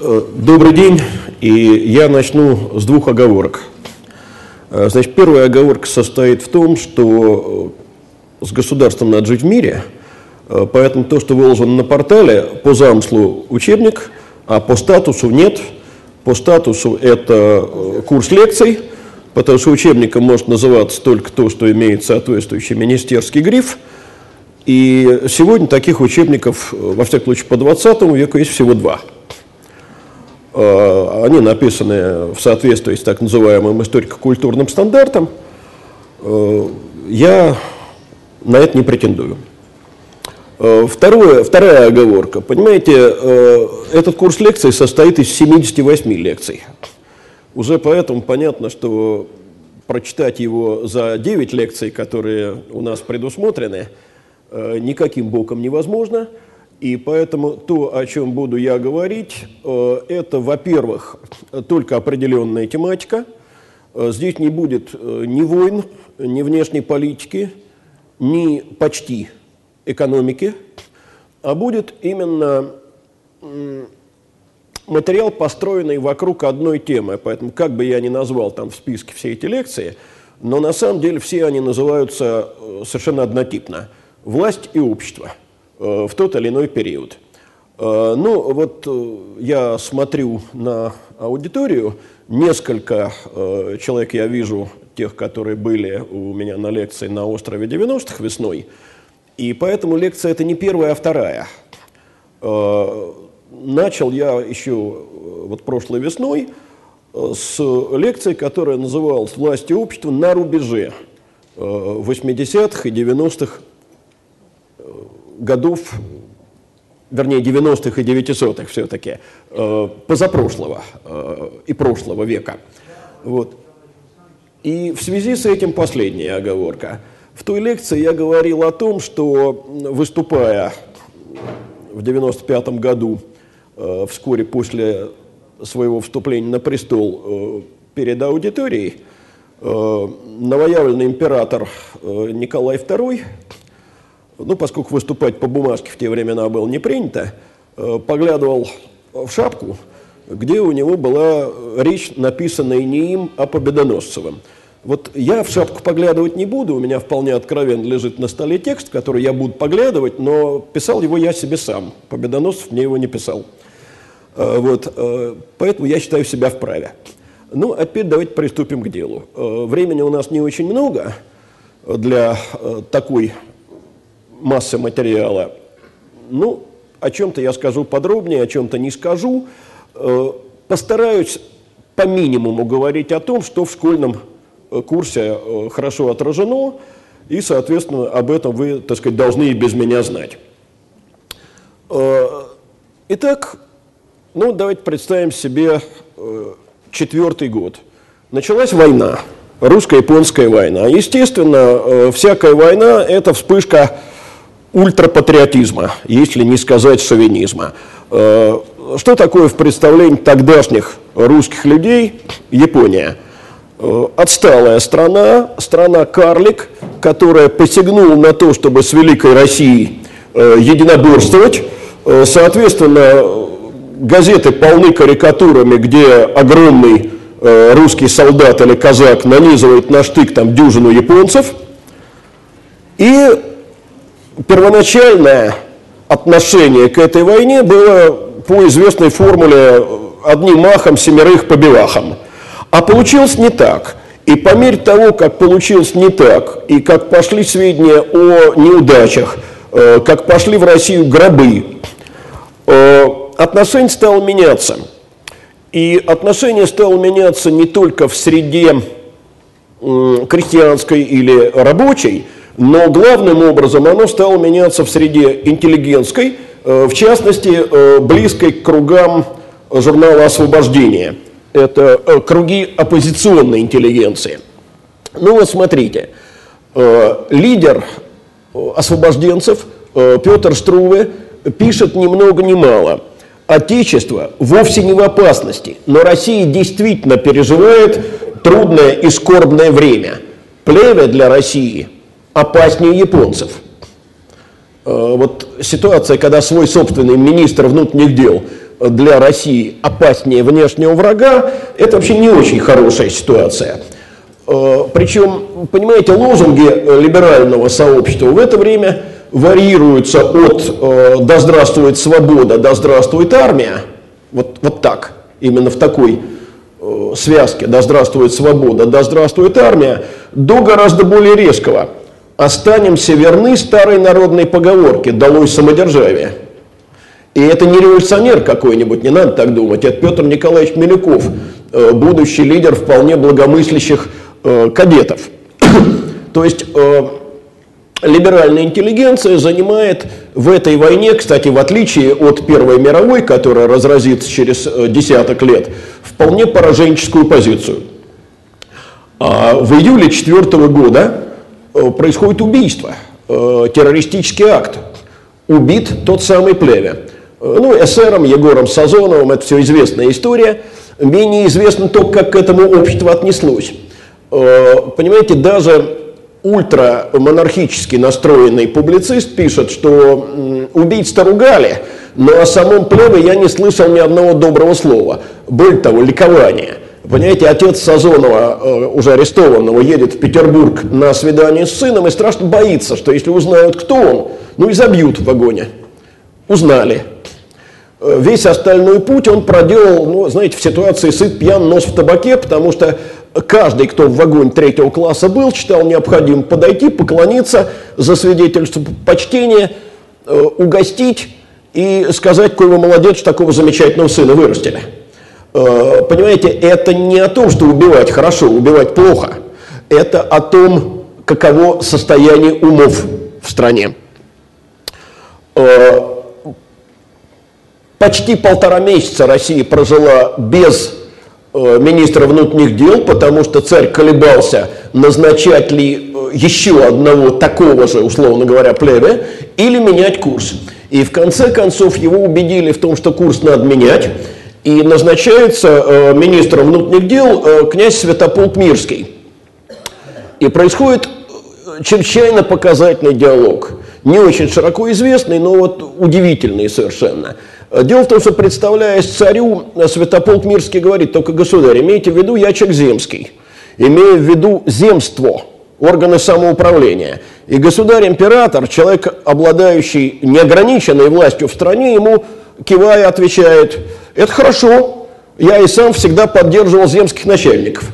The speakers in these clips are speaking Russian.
Э, добрый день, и я начну с двух оговорок. Э, значит, первая оговорка состоит в том, что э, с государством надо жить в мире, поэтому то, что выложено на портале, по замыслу учебник, а по статусу нет. По статусу это курс лекций, потому что учебником может называться только то, что имеет соответствующий министерский гриф. И сегодня таких учебников, во всяком случае, по 20 веку есть всего два – они написаны в соответствии с так называемым историко-культурным стандартом. Э, я на это не претендую. Э, второе, вторая оговорка. Понимаете, этот курс лекций состоит из 78 лекций. Уже поэтому понятно, что прочитать его за 9 лекций, которые у нас предусмотрены, никаким боком невозможно – и поэтому то, о чем буду я говорить, э, это, во-первых, только определенная тематика. Э, здесь не будет э, ни войн, ни внешней политики, ни почти экономики, а будет именно материал, построенный вокруг одной темы. Поэтому, как бы я ни назвал там в списке все эти лекции, но на самом деле все они называются совершенно однотипно – власть и общество – в тот или иной период. Э, ну, вот э, я смотрю на аудиторию, несколько человек я вижу, тех, которые были у меня на лекции на острове 90-х весной, и поэтому лекция это не первая, а вторая. Начал я еще вот прошлой весной с лекции, которая называлась «Власть и общество на рубеже 80-х и 90-х годов, вернее 90-х и 900-х все-таки, э, позапрошлого э, и прошлого века. Вот. И в связи с этим последняя оговорка. В той лекции я говорил о том, что выступая в 95 году, э, вскоре после своего вступления на престол перед аудиторией, новоявленный император Николай II ну, поскольку выступать по бумажке в те времена было не принято, э, поглядывал в шапку, где у него была речь, написанная не им, а Победоносцевым. Вот я в шапку поглядывать не буду, у меня вполне откровенно лежит на столе текст, который я буду поглядывать, но писал его я себе сам. Победоносцев мне его не писал. Э, вот, э, поэтому я считаю себя вправе. Ну, а теперь давайте приступим к делу. Времени у нас не очень много для такой массы материала. Ну, о чем-то я скажу подробнее, о чем-то не скажу. Э, постараюсь по минимуму говорить о том, что в школьном э, курсе э, хорошо отражено, и, соответственно, об этом вы, так сказать, должны и без меня знать. Итак, ну, давайте представим себе четвертый год. Началась война, русско-японская война. Естественно, всякая война – это вспышка ультрапатриотизма, если не сказать шовинизма. Э, что такое в представлении тогдашних русских людей Япония? Э, отсталая страна, страна-карлик, которая посягнула на то, чтобы с Великой Россией э, единоборствовать. Соответственно, газеты полны карикатурами, где огромный русский солдат или казак нанизывает на штык там дюжину японцев. И первоначальное отношение к этой войне было по известной формуле «одним махом, семерых по белахам». А получилось не так. И по мере того, как получилось не так, и как пошли сведения о неудачах, э, как пошли в Россию гробы, э, отношение стало меняться. И отношение стало меняться не только в среде крестьянской или рабочей, но главным образом оно стало меняться в среде интеллигентской, э, в частности, э, близкой к кругам журнала «Освобождение». Это э, круги оппозиционной интеллигенции. Ну вот смотрите, лидер освобожденцев Петр Струве пишет ни много ни мало. Отечество вовсе не в опасности, но Россия действительно переживает трудное и скорбное время. Плеве для России – опаснее японцев. Э, вот ситуация, когда свой собственный министр внутренних дел для России опаснее внешнего врага, это вообще не очень хорошая ситуация. Э, Причем, понимаете, лозунги либерального сообщества в это время варьируются от «да здравствует свобода», «да здравствует армия», вот, вот так, именно в такой связке «да здравствует свобода», «да здравствует армия», до гораздо более резкого «останемся верны старой народной поговорке «долой самодержавие». И это не революционер какой-нибудь, не надо так думать, это Петр Николаевич Милюков, э, будущий лидер вполне благомыслящих э, кадетов. То есть э, либеральная интеллигенция занимает в этой войне, кстати, в отличие от Первой мировой, которая разразится через десяток лет, вполне пораженческую позицию. А в июле 2004 года происходит убийство, террористический акт. Убит тот самый Плеве. Ну, эсером Егором Сазоновым, это все известная история. Менее известно то, как к этому общество отнеслось. Э, понимаете, даже ультрамонархически настроенный публицист пишет, что убийц-то ругали, но о самом Плеве я не слышал ни одного доброго слова. Более того, ликование. Понимаете, отец Сазонова, э, уже арестованного, едет в Петербург на свидание с сыном и страшно боится, что если узнают, кто он, ну и забьют в вагоне. Узнали. Э, весь остальной путь он проделал, ну, знаете, в ситуации сыт, пьян, нос в табаке, потому что каждый, кто в вагоне третьего класса был, считал необходимым подойти, поклониться, за свидетельство почтения, э, угостить и сказать, какой вы молодец, что такого замечательного сына вырастили. Э, понимаете, это не о том, что убивать хорошо, убивать плохо. Это о том, каково состояние умов в стране. Почти полтора месяца Россия прожила без э, министра внутренних дел, потому что царь колебался, назначать ли э, еще одного такого же, условно говоря, плебе, или менять курс. И в конце концов его убедили в том, что курс надо менять, и назначается э, министром внутренних дел э, князь Святополк Мирский. И происходит э, чрезвычайно показательный диалог, не очень широко известный, но вот удивительный совершенно – Дело в том, что, представляясь царю, Святополк Мирский говорит, только, государь, имейте в виду, я человек земский, имея в виду земство, органы самоуправления. И государь-император, человек, обладающий неограниченной властью в стране, ему, кивая, отвечает, это хорошо, я и сам всегда поддерживал земских начальников.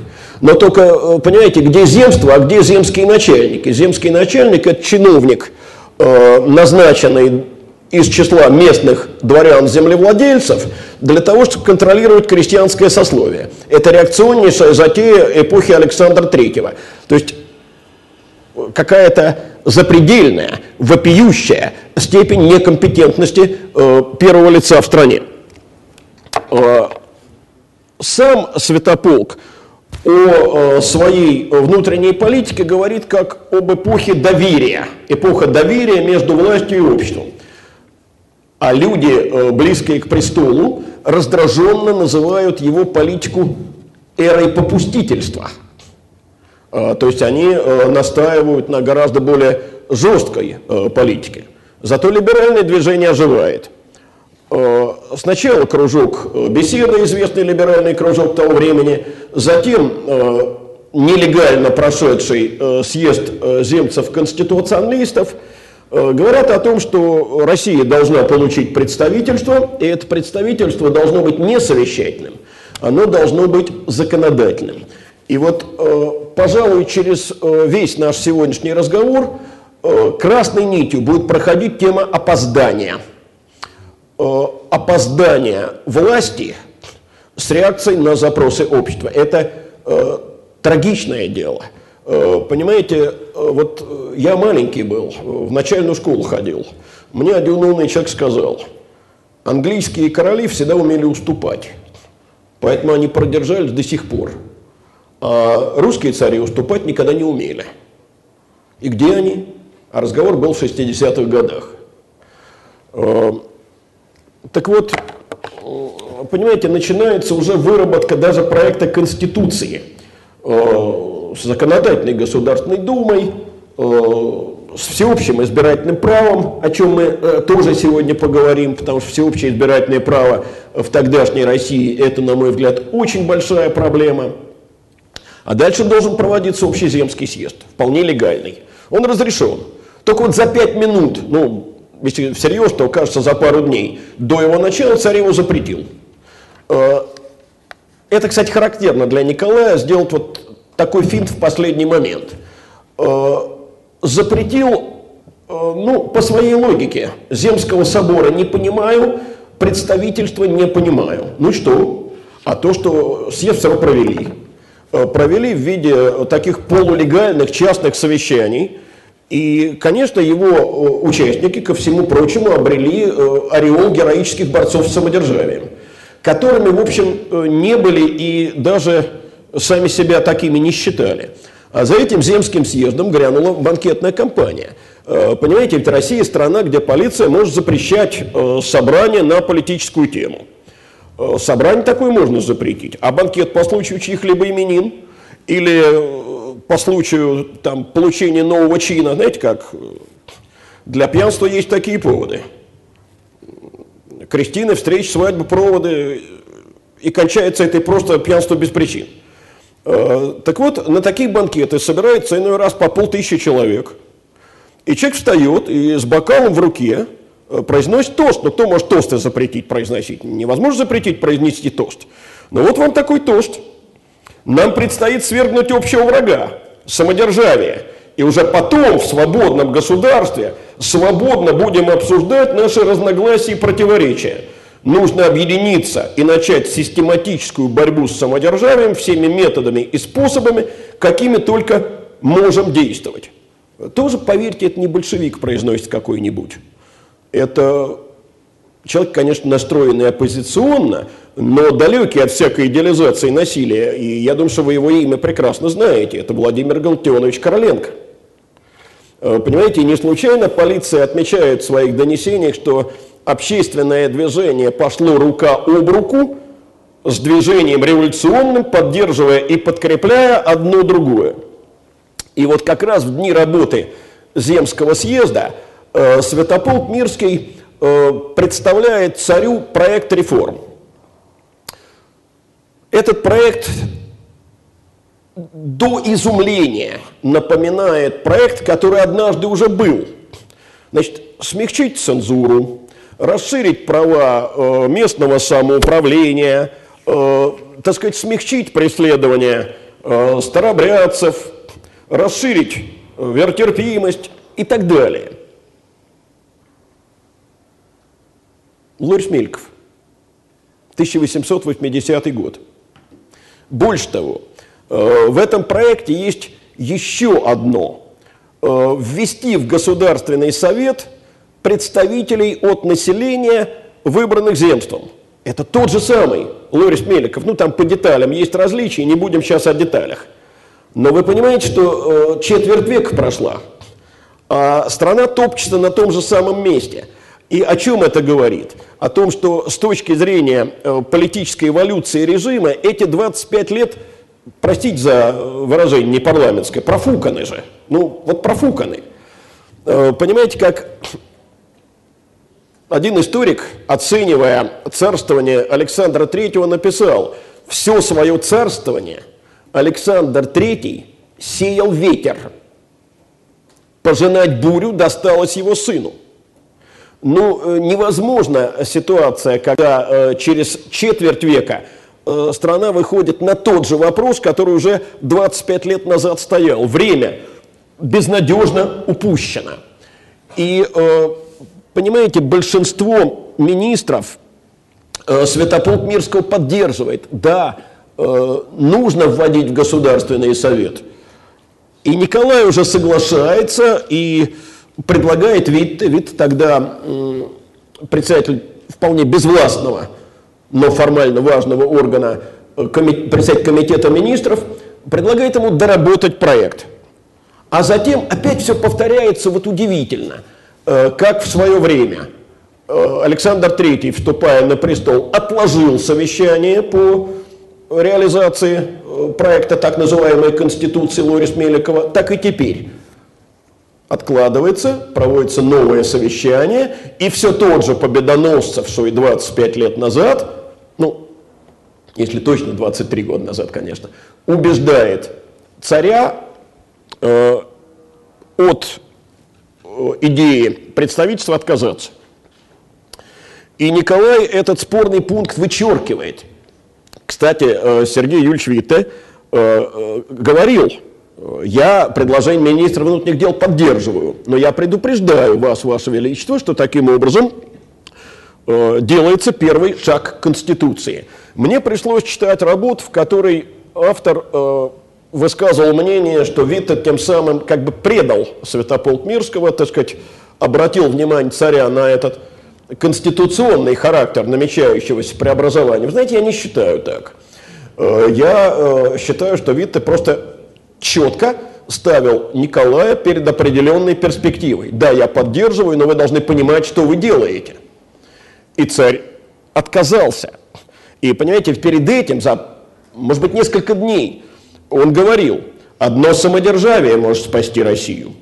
Но только, э, понимаете, где земство, а где земские начальники? Земский начальник – это чиновник, э, назначенный из числа местных дворян-землевладельцев для того, чтобы контролировать крестьянское сословие. Это реакционнейшая затея эпохи Александра Третьего. То есть какая-то запредельная, вопиющая степень некомпетентности э, первого лица в стране. Э, сам Святополк о э, своей внутренней политике говорит как об эпохе доверия. Эпоха доверия между властью и обществом а люди, э, близкие к престолу, раздраженно называют его политику эрой попустительства. То есть они настаивают на гораздо более жесткой политике. Зато либеральное движение оживает. Сначала кружок беседы, известный либеральный кружок того времени, затем нелегально прошедший съезд земцев-конституционалистов – Э, говорят о том, что Россия должна получить представительство, и это представительство должно быть не совещательным, оно должно быть законодательным. И вот, э, пожалуй, через э, весь наш сегодняшний разговор красной нитью будет проходить тема опоздания. Опоздание власти с реакцией на запросы общества. Это трагичное дело – Э, понимаете, э, вот э, я маленький был, в начальную школу ходил. Мне один умный человек сказал, английские короли всегда умели уступать, поэтому они продержались до сих пор. А русские цари уступать никогда не умели. И где они? А разговор был в 60-х годах. Так вот, понимаете, начинается уже выработка даже проекта Конституции с законодательной Государственной Думой, э, с всеобщим избирательным правом, о чем мы э, тоже сегодня поговорим, потому что всеобщее избирательное право в тогдашней России – это, на мой взгляд, очень большая проблема. А дальше должен проводиться общеземский съезд, вполне легальный. Он разрешен. Только вот за пять минут, ну, если всерьез, то, кажется, за пару дней до его начала царь его запретил. Э, это, кстати, характерно для Николая, сделать вот такой финт в последний момент. Э, запретил, э, ну, по своей логике, Земского собора не понимаю, представительства не понимаю. Ну что? А то, что съезд все провели. Провели в виде таких полулегальных частных совещаний – и, конечно, его э, участники, ко всему прочему, обрели э, ореол героических борцов с самодержавием, которыми, в общем, э, не были и даже сами себя такими не считали. А за этим земским съездом грянула банкетная кампания. Понимаете, ведь Россия страна, где полиция может запрещать собрание на политическую тему. Собрание такое можно запретить, а банкет по случаю чьих-либо именин или по случаю там, получения нового чина, знаете как, для пьянства есть такие поводы. Крестины, встречи, свадьбы, проводы, и кончается это просто пьянство без причин. Э, так вот, на такие банкеты собирается иной раз по полтысячи человек. И человек встает и с бокалом в руке э, произносит тост. Но кто может тосты запретить произносить? Невозможно запретить произнести тост. Но вот вам такой тост – нам предстоит свергнуть общего врага, самодержавие. И уже потом в свободном государстве свободно будем обсуждать наши разногласия и противоречия. Нужно объединиться и начать систематическую борьбу с самодержавием всеми методами и способами, какими только можем действовать. Тоже, поверьте, это не большевик произносит какой-нибудь. Это человек, конечно, настроенный оппозиционно, но далекий от всякой идеализации насилия. И я думаю, что вы его имя прекрасно знаете. Это Владимир Галактионович Короленко. Э, понимаете, не случайно полиция отмечает в своих донесениях, что общественное движение пошло рука об руку с движением революционным, поддерживая и подкрепляя одно другое. И вот как раз в дни работы Земского съезда э, Святополк Мирский представляет царю проект реформ – этот проект до изумления напоминает проект, который однажды уже был. Значит, смягчить цензуру, расширить права э, местного самоуправления, э, так сказать, смягчить преследование э, старобрядцев, расширить э, веротерпимость и так далее. Лорис Мельков, 1880 год. Больше того, э, в этом проекте есть еще одно. Э, ввести в Государственный совет представителей от населения, выбранных земством. Это тот же самый Лорис Меликов. Ну, там по деталям есть различия, не будем сейчас о деталях. Но вы понимаете, что э, четверть века прошла, а страна топчется на том же самом месте. И о чем это говорит? О том, что с точки зрения э, политической эволюции режима эти 25 лет, простите за выражение не парламентское, профуканы же. Ну, вот профуканы. Э, понимаете, как один историк, оценивая царствование Александра III, написал, все свое царствование Александр III сеял ветер. Пожинать бурю досталось его сыну. Ну, э, невозможна ситуация, когда э, через четверть века э, страна выходит на тот же вопрос, который уже 25 лет назад стоял. Время безнадежно упущено. И, понимаете, большинство министров Святополк Мирского поддерживает. Да, нужно вводить в Государственный совет. И Николай уже соглашается, и предлагает вид, вид тогда председатель вполне безвластного, но формально важного органа, э, председатель комитета министров, предлагает ему доработать проект. А затем опять все повторяется вот удивительно, э, как в свое время э, Александр III, вступая на престол, отложил совещание по реализации проекта так называемой Конституции Лорис Меликова, так и теперь откладывается, проводится новое совещание, и все тот же Победоносцев, что и 25 лет назад, ну, если точно 23 года назад, конечно, убеждает царя э, от э, идеи представительства отказаться. И Николай этот спорный пункт вычеркивает. Кстати, э, Сергей Юрьевич Витте э, говорил, я предложение министра внутренних дел поддерживаю, но я предупреждаю вас, Ваше Величество, что таким образом делается первый шаг Конституции. Мне пришлось читать работу, в которой автор высказывал мнение, что Витте тем самым как бы предал Святополк Мирского, так сказать, обратил внимание царя на этот конституционный характер намечающегося преобразования. Вы знаете, я не считаю так. Э, я э, считаю, что Витте просто четко ставил Николая перед определенной перспективой. Да, я поддерживаю, но вы должны понимать, что вы делаете. И царь отказался. И, понимаете, перед этим, за, может быть, несколько дней, он говорил, одно самодержавие может спасти Россию.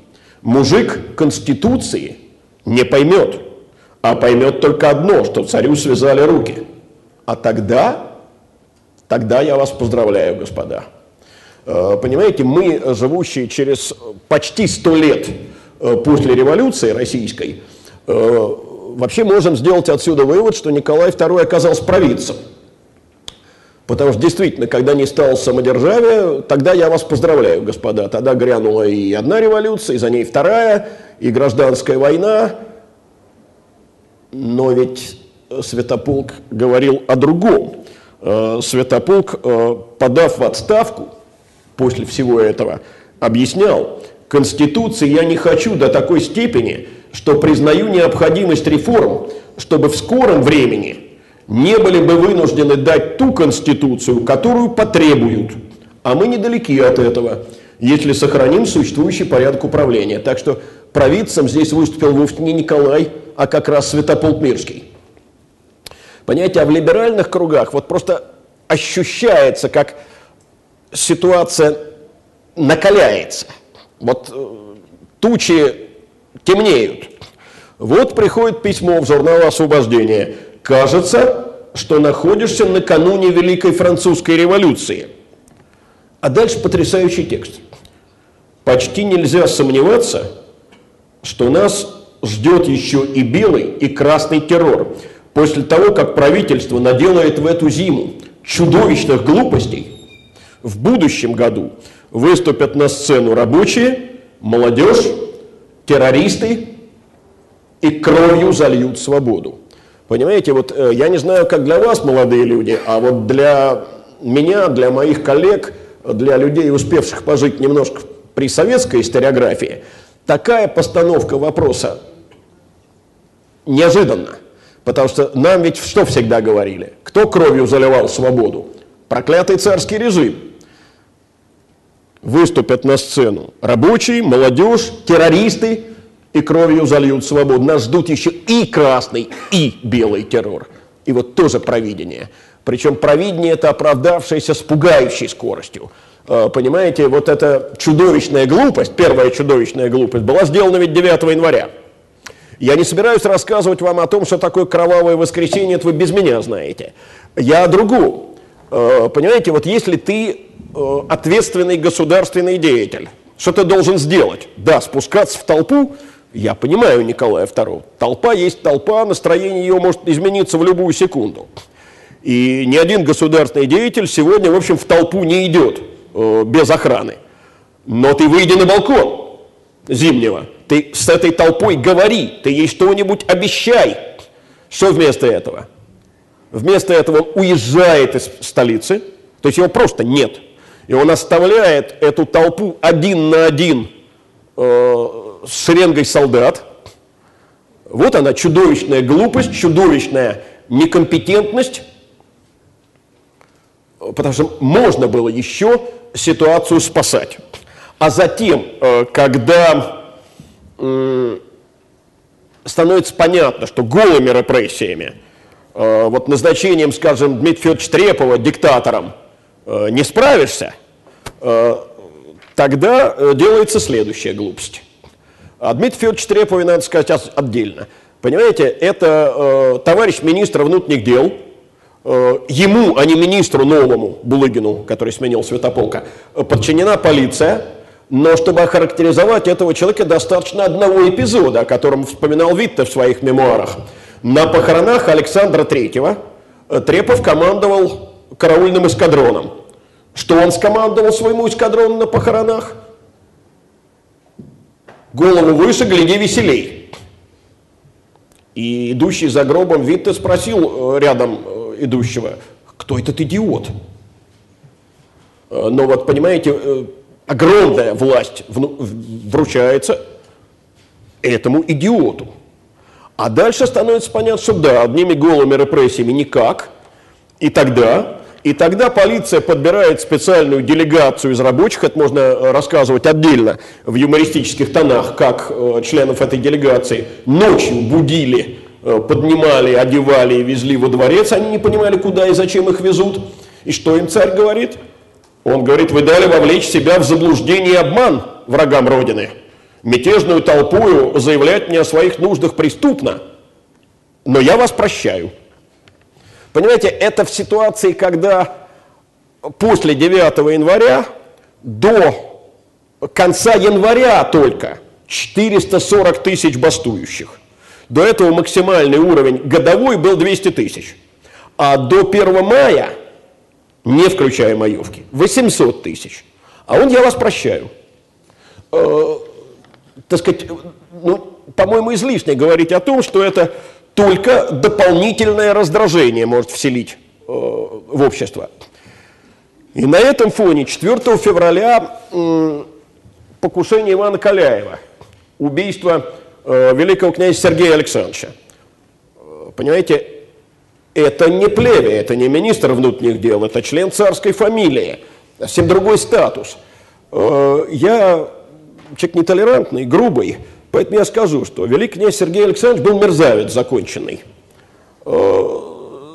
Мужик Конституции не поймет, а поймет только одно, что царю связали руки. А тогда, тогда я вас поздравляю, господа. Э, понимаете, мы, живущие через почти сто лет э, после революции российской, э, вообще можем сделать отсюда вывод, что Николай II оказался провидцем. Потому что действительно, когда не стало самодержавия, тогда я вас поздравляю, господа. Тогда грянула и одна революция, и за ней вторая, и гражданская война. Но ведь Святополк говорил о другом. Э, Святополк, э, подав в отставку после всего этого, объяснял, Конституции я не хочу до такой степени, что признаю необходимость реформ, чтобы в скором времени – не были бы вынуждены дать ту конституцию, которую потребуют. А мы недалеки от этого, если сохраним существующий порядок управления. Так что провидцем здесь выступил вовсе не Николай, а как раз Святополк Мирский. Понимаете, а в либеральных кругах вот просто ощущается, как ситуация накаляется. Вот э, тучи темнеют. Вот приходит письмо в журнал «Освобождение» кажется, что находишься накануне Великой Французской революции. А дальше потрясающий текст. Почти нельзя сомневаться, что нас ждет еще и белый, и красный террор. После того, как правительство наделает в эту зиму чудовищных глупостей, в будущем году выступят на сцену рабочие, молодежь, террористы и кровью зальют свободу. Понимаете, вот э, я не знаю, как для вас, молодые люди, а вот для меня, для моих коллег, для людей, успевших пожить немножко при советской историографии, такая постановка вопроса неожиданна. Потому что нам ведь что всегда говорили? Кто кровью заливал свободу? Проклятый царский режим. Выступят на сцену рабочие, молодежь, террористы, и кровью зальют свободу. Нас ждут еще и красный, и белый террор. И вот тоже провидение. Причем провидение это оправдавшееся с пугающей скоростью. А, понимаете, вот эта чудовищная глупость, первая чудовищная глупость, была сделана ведь 9 января. Я не собираюсь рассказывать вам о том, что такое кровавое воскресенье, это вы без меня знаете. Я о другом. А, понимаете, вот если ты ответственный государственный деятель, что ты должен сделать? Да, спускаться в толпу, я понимаю Николая II. Толпа есть толпа, настроение ее может измениться в любую секунду. И ни один государственный деятель сегодня, в общем, в толпу не идет э, без охраны. Но ты выйди на балкон зимнего, ты с этой толпой говори, ты ей что-нибудь обещай. Что вместо этого? Вместо этого он уезжает из столицы, то есть его просто нет. И он оставляет эту толпу один на один э, с шеренгой солдат. Вот она, чудовищная глупость, чудовищная некомпетентность, потому что можно было еще ситуацию спасать. А затем, э, когда становится понятно, что голыми репрессиями, э, вот назначением, скажем, Дмитрия Федоровича Трепова диктатором не справишься, тогда делается следующая глупость. А Дмитрий Федорович Трепове надо сказать отдельно. Понимаете, это э, товарищ министра внутренних дел, э, ему, а не министру новому, Булыгину, который сменил Святополка, подчинена полиция, но чтобы охарактеризовать этого человека, достаточно одного эпизода, о котором вспоминал Витте в своих мемуарах. На похоронах Александра Третьего э, Трепов командовал караульным эскадроном. Что он скомандовал своему эскадрону на похоронах? Голову выше, гляди веселей. И идущий за гробом Витте спросил э, рядом э, идущего, кто этот идиот? Но вот, понимаете, огромная власть вручается этому идиоту. А дальше становится понятно, что да, одними голыми репрессиями никак. И тогда, и тогда полиция подбирает специальную делегацию из рабочих, это можно э, рассказывать отдельно в юмористических тонах, как э, членов этой делегации ночью будили, э, поднимали, одевали и везли во дворец, они не понимали, куда и зачем их везут. И что им царь говорит? Он говорит, вы дали вовлечь себя в заблуждение и обман врагам Родины. Мятежную толпою заявлять мне о своих нуждах преступно, но я вас прощаю. Понимаете, это в ситуации, когда после 9 января до конца января только 440 тысяч бастующих. До этого максимальный уровень годовой был 200 тысяч. А до 1 мая – не включая маевки, 800 тысяч. А он, я вас прощаю. Э, так сказать, ну, по-моему, излишне говорить о том, что это только дополнительное раздражение может вселить э, в общество. И на этом фоне 4 февраля покушение Ивана Каляева, убийство э, великого князя Сергея Александровича. Э, понимаете, это не племя, это не министр внутренних дел, это член царской фамилии, совсем другой статус. Я человек нетолерантный, грубый, поэтому я скажу, что великий князь Сергей Александрович был мерзавец законченный. Э,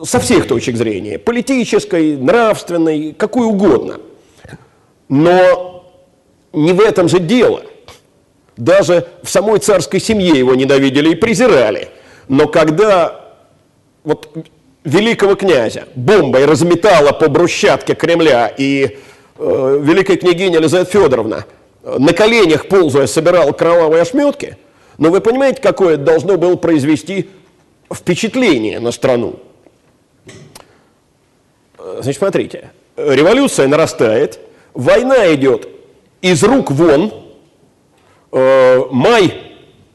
со всех точек зрения, политической, нравственной, какой угодно. Но не в этом же дело. Даже в самой царской семье его ненавидели и презирали. Но когда вот великого князя бомбой разметала по брусчатке Кремля, и э, великая княгиня Елизавета Федоровна на коленях ползая собирала кровавые ошметки, но вы понимаете, какое это должно было произвести впечатление на страну? Значит, смотрите, революция нарастает, война идет из рук вон, э, май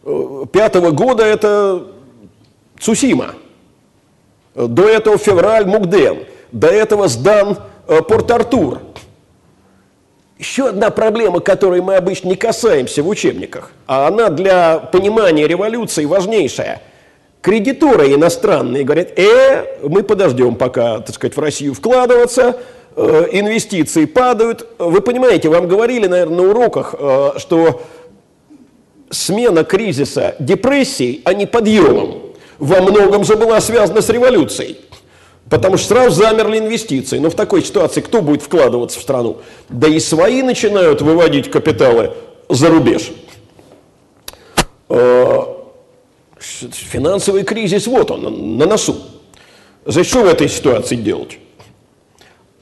э, пятого года это Цусима – до этого февраль Мугден, до этого сдан э, Порт-Артур. Еще одна проблема, которой мы обычно не касаемся в учебниках, а она для понимания революции важнейшая. Кредиторы иностранные говорят, э, мы подождем пока, так сказать, в Россию вкладываться, э, инвестиции падают. Вы понимаете, вам говорили, наверное, на уроках, э, что смена кризиса депрессией, а не подъемом во многом же была связана с революцией. Потому что сразу замерли инвестиции. Но в такой ситуации кто будет вкладываться в страну? Да и свои начинают выводить капиталы за рубеж. Э, финансовый кризис, вот он, на носу. За что в этой ситуации делать?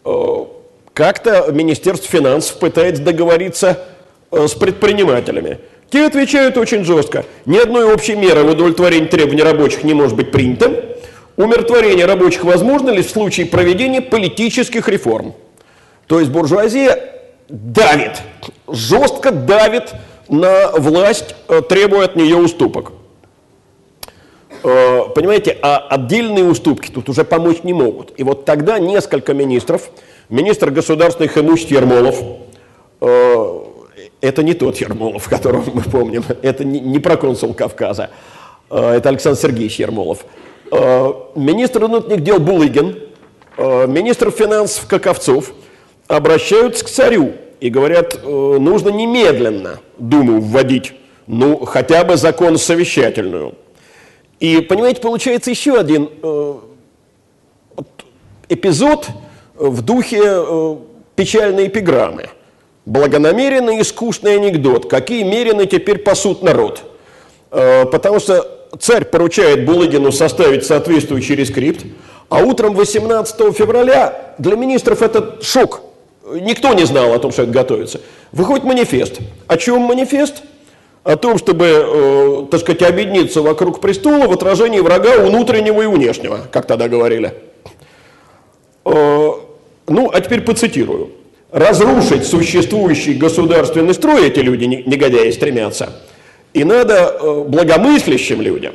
Э, как-то Министерство финансов пытается договориться э, с предпринимателями. Те отвечают очень жестко. Ни одной общей меры в удовлетворении требований рабочих не может быть принято. Умиротворение рабочих возможно лишь в случае проведения политических реформ. То есть буржуазия давит, жестко давит на власть, э, требуя от нее уступок. Э, понимаете, а отдельные уступки тут уже помочь не могут. И вот тогда несколько министров, министр государственных имуществ Ермолов, э, это не тот Ермолов, которого мы помним, это не, не проконсул Кавказа, это Александр Сергеевич Ермолов. Э, министр внутренних дел Булыгин, э, министр финансов Каковцов обращаются к царю и говорят, нужно немедленно Думу вводить, ну, хотя бы закон совещательную. И, понимаете, получается еще один эпизод в духе печальной эпиграммы – благонамеренный и скучный анекдот. Какие мерины теперь пасут народ? Э, потому что царь поручает Булыгину составить соответствующий рескрипт, а утром 18 февраля для министров это шок. Никто не знал о том, что это готовится. Выходит манифест. О чем манифест? О том, чтобы, э, так сказать, объединиться вокруг престола в отражении врага внутреннего и внешнего, как тогда говорили. Э, ну, а теперь поцитирую. Разрушить существующий государственный строй эти люди, негодяи, стремятся. И надо э, благомыслящим людям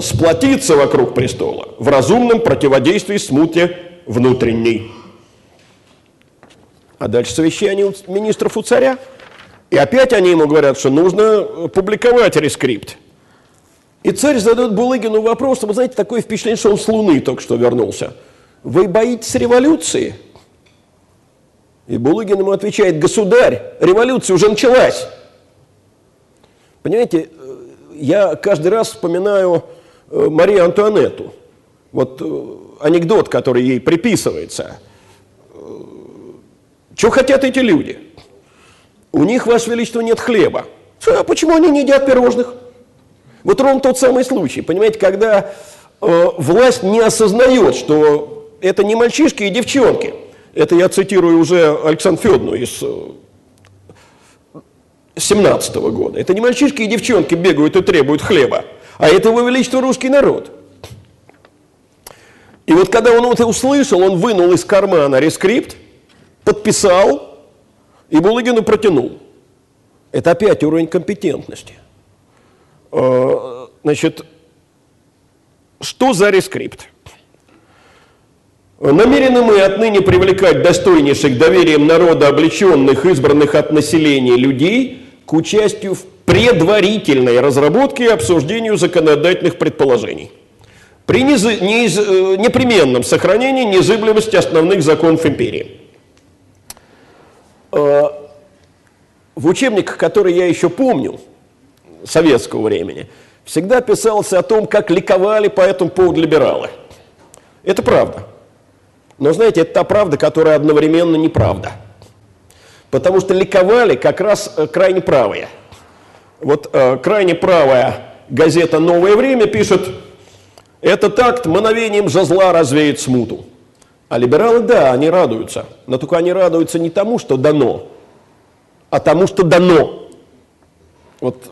сплотиться вокруг престола в разумном противодействии смуте внутренней. А дальше совещание у министров у царя. И опять они ему говорят, что нужно публиковать рескрипт. И царь задает Булыгину вопрос, вы знаете, такое впечатление, что он с Луны только что вернулся. Вы боитесь революции? И Булыгин ему отвечает, государь, революция уже началась. Понимаете, э, я каждый раз вспоминаю э, Марию Антуанетту. Вот э, анекдот, который ей приписывается. Что хотят эти люди? У них, Ваше Величество, нет хлеба. А почему они не едят пирожных? Вот ровно тот самый случай. Понимаете, когда э, власть не осознает, что это не мальчишки и девчонки – это я цитирую уже Александру Федоровну из 17 -го года. Это не мальчишки и девчонки бегают и требуют хлеба, а это его величество русский народ. И вот когда он это услышал, он вынул из кармана рескрипт, подписал и Булыгину протянул. Это опять уровень компетентности. А, значит, что за рескрипт? Намерены мы отныне привлекать достойнейших доверием народа, облеченных, избранных от населения людей к участию в предварительной разработке и обсуждению законодательных предположений при низ... неиз... Э, непременном сохранении незыблемости основных законов империи. Э, в учебниках, которые я еще помню, советского времени, всегда писался о том, как ликовали по этому поводу либералы. Это правда. Но знаете, это та правда, которая одновременно неправда. Потому что ликовали как раз э, крайне правые. Вот э, крайне правая газета «Новое время» пишет, этот акт мановением жезла развеет смуту. А либералы, да, они радуются. Но только они радуются не тому, что дано, а тому, что дано. Вот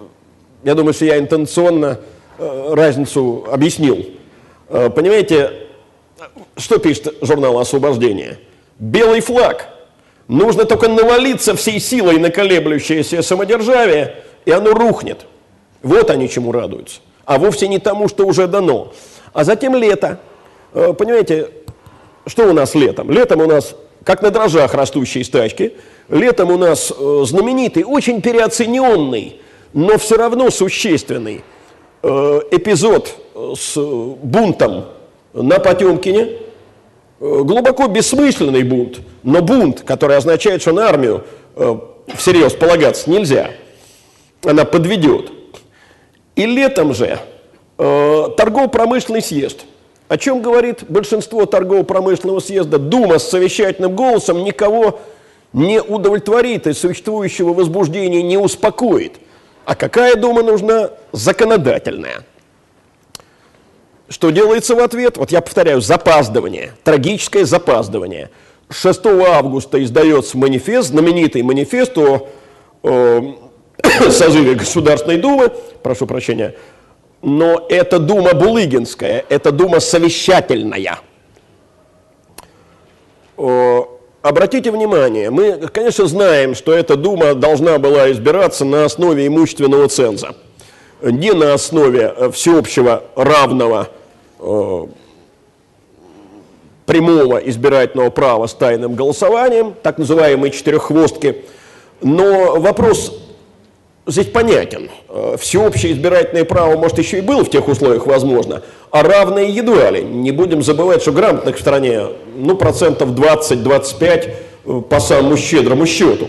я думаю, что я интенционно э, разницу объяснил. Э, понимаете, что пишет журнал «Освобождение»? Белый флаг. Нужно только навалиться всей силой на колеблющееся самодержавие, и оно рухнет. Вот они чему радуются. А вовсе не тому, что уже дано. А затем лето. Э, понимаете, что у нас летом? Летом у нас, как на дрожжах растущие стачки, летом у нас э, знаменитый, очень переоцененный, но все равно существенный э, эпизод с бунтом на Потемкине, глубоко бессмысленный бунт, но бунт, который означает, что на армию э, всерьез полагаться нельзя, она подведет. И летом же э, торгово-промышленный съезд. О чем говорит большинство торгово-промышленного съезда? Дума с совещательным голосом никого не удовлетворит и существующего возбуждения не успокоит. А какая дума нужна? Законодательная. Что делается в ответ? Вот я повторяю, запаздывание, трагическое запаздывание. 6 августа издается манифест, знаменитый манифест о, о созыве Государственной Думы, прошу прощения, но это Дума Булыгинская, это Дума совещательная. О, обратите внимание, мы, конечно, знаем, что эта Дума должна была избираться на основе имущественного ценза, не на основе всеобщего равного Э, прямого избирательного права с тайным голосованием, так называемые четыреххвостки. Но вопрос здесь понятен. Э, всеобщее избирательное право, может, еще и было в тех условиях возможно, а равное едва ли. Не будем забывать, что грамотных в стране, ну, процентов 20-25 э, по самому щедрому счету.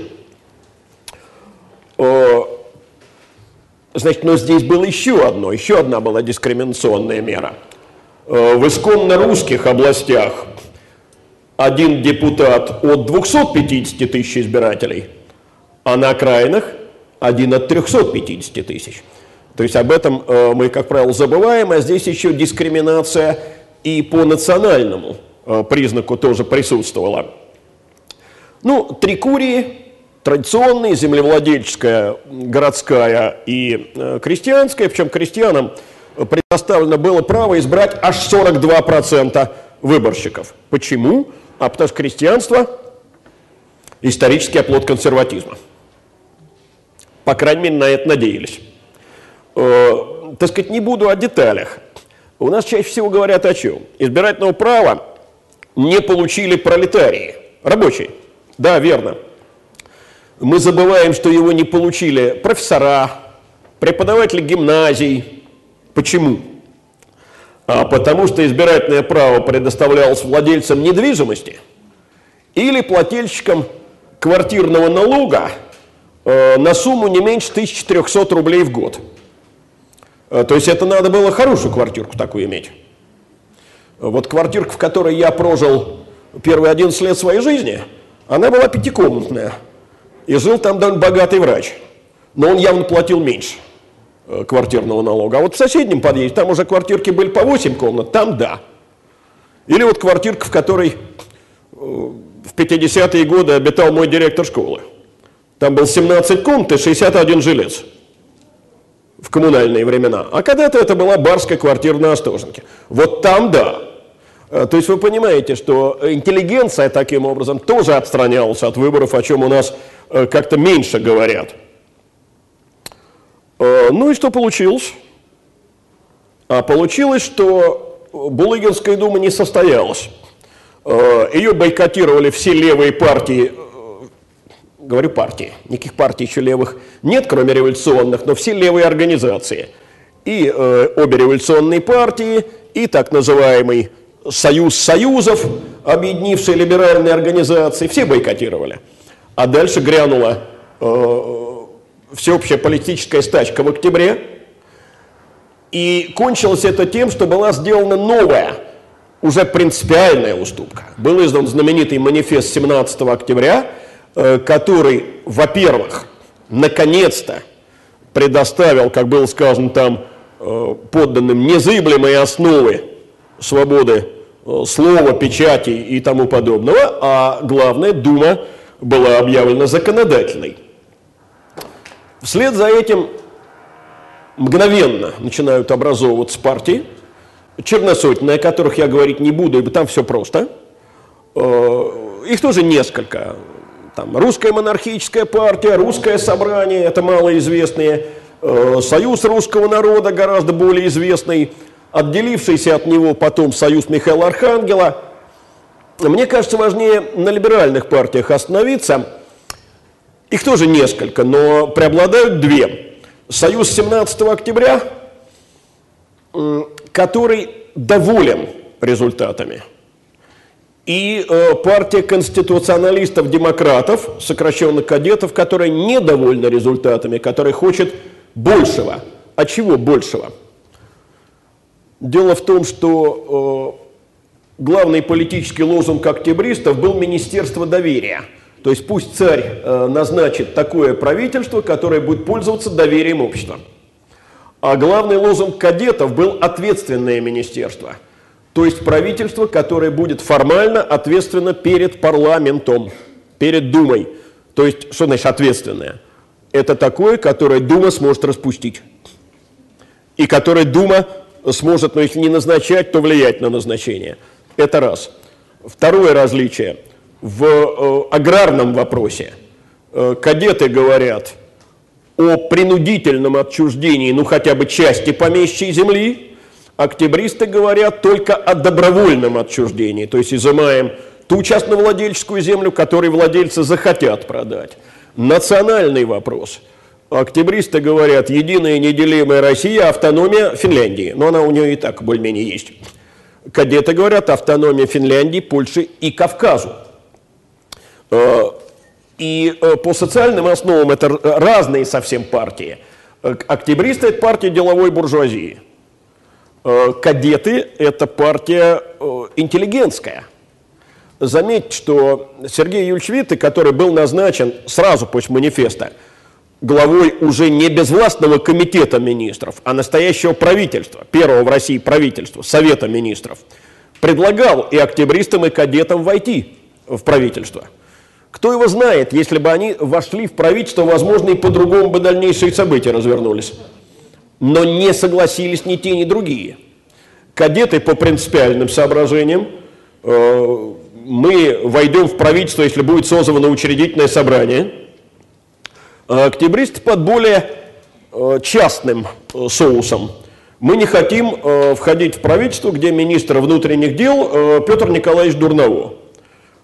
Значит, но здесь было еще одно, еще одна была дискриминационная мера – Э, в исконно русских областях один депутат от 250 тысяч избирателей, а на окраинах один от 350 тысяч. То есть об этом э, мы, как правило, забываем, а здесь еще дискриминация и по национальному э, признаку тоже присутствовала. Ну, Трикурии традиционные, землевладельческая, городская и э, крестьянская, причем крестьянам предоставлено было право избрать аж 42% выборщиков. Почему? А потому что крестьянство – исторический оплот консерватизма. По крайней мере, на это надеялись. Э, так сказать, не буду о деталях. У нас чаще всего говорят о чем? Избирательного права не получили пролетарии, рабочие. Да, верно. Мы забываем, что его не получили профессора, преподаватели гимназий. Почему? А потому что избирательное право предоставлялось владельцам недвижимости или плательщикам квартирного налога э, на сумму не меньше 1300 рублей в год. Э, то есть это надо было хорошую квартирку такую иметь. Вот квартирка, в которой я прожил первые 11 лет своей жизни, она была пятикомнатная. И жил там довольно богатый врач. Но он явно платил меньше квартирного налога. А вот в соседнем подъезде, там уже квартирки были по 8 комнат, там да. Или вот квартирка, в которой э, в 50-е годы обитал мой директор школы. Там был 17 комнат и 61 жилец в коммунальные времена. А когда-то это была барская квартира на Остоженке. Вот там да. Э, то есть вы понимаете, что интеллигенция таким образом тоже отстранялась от выборов, о чем у нас Э, как-то меньше говорят. Э, ну и что получилось? А получилось, что Булыгинская дума не состоялась. Э, Ее бойкотировали все левые партии, говорю партии, никаких партий еще левых нет, кроме революционных, но все левые организации. И обе революционные партии, и так называемый Союз Союзов, объединившие либеральные организации, все бойкотировали. А дальше грянула э, всеобщая политическая стачка в октябре. И кончилось это тем, что была сделана новая, уже принципиальная уступка. Был издан знаменитый манифест 17 октября, э, который, во-первых, наконец-то предоставил, как было сказано там, э, подданным незыблемые основы свободы э, слова, печати и тому подобного, а главное, Дума была объявлена законодательной. Вслед за этим мгновенно начинают образовываться партии, черносотенные, о которых я говорить не буду, ибо там все просто. Э, их тоже несколько. Там русская монархическая партия, русское собрание, это малоизвестные, э, союз русского народа, гораздо более известный, отделившийся от него потом союз Михаила Архангела – мне кажется, важнее на либеральных партиях остановиться. Их тоже несколько, но преобладают две. Союз 17 октября, который доволен результатами. И э, партия конституционалистов-демократов, сокращенно кадетов, которая недовольна результатами, которая хочет большего. А чего большего? Дело в том, что э, главный политический лозунг октябристов был «Министерство доверия». То есть пусть царь э, назначит такое правительство, которое будет пользоваться доверием общества. А главный лозунг кадетов был «Ответственное министерство». То есть правительство, которое будет формально ответственно перед парламентом, перед Думой. То есть, что значит ответственное? Это такое, которое Дума сможет распустить. И которое Дума сможет, ну если не назначать, то влиять на назначение – это раз. Второе различие. В э, аграрном вопросе э, кадеты говорят о принудительном отчуждении, ну хотя бы части помещей земли, октябристы говорят только о добровольном отчуждении, то есть изымаем ту частновладельческую землю, которую владельцы захотят продать. Национальный вопрос. Октябристы говорят, единая неделимая Россия, автономия Финляндии. Но она у нее и так более-менее есть. Кадеты говорят автономия Финляндии, Польши и Кавказу. Э, и э, по социальным основам это разные совсем партии. Э, октябристы – это партия деловой буржуазии. Кадеты – это партия интеллигентская. заметьте, что Сергей Юльевич Витте, который был назначен сразу после манифеста главой уже не безвластного комитета министров, а настоящего правительства, первого в России правительства, Совета министров, предлагал и октябристам, и кадетам войти в правительство. Кто его знает, если бы они вошли в правительство, возможно, и по-другому бы дальнейшие события развернулись. Но не согласились ни те, ни другие. Кадеты по принципиальным соображениям, э, мы войдем в правительство, если будет созвано учредительное собрание. А октябристы под более э, частным э, соусом. Мы не хотим входить в правительство, где министр внутренних дел Петр Николаевич Дурново.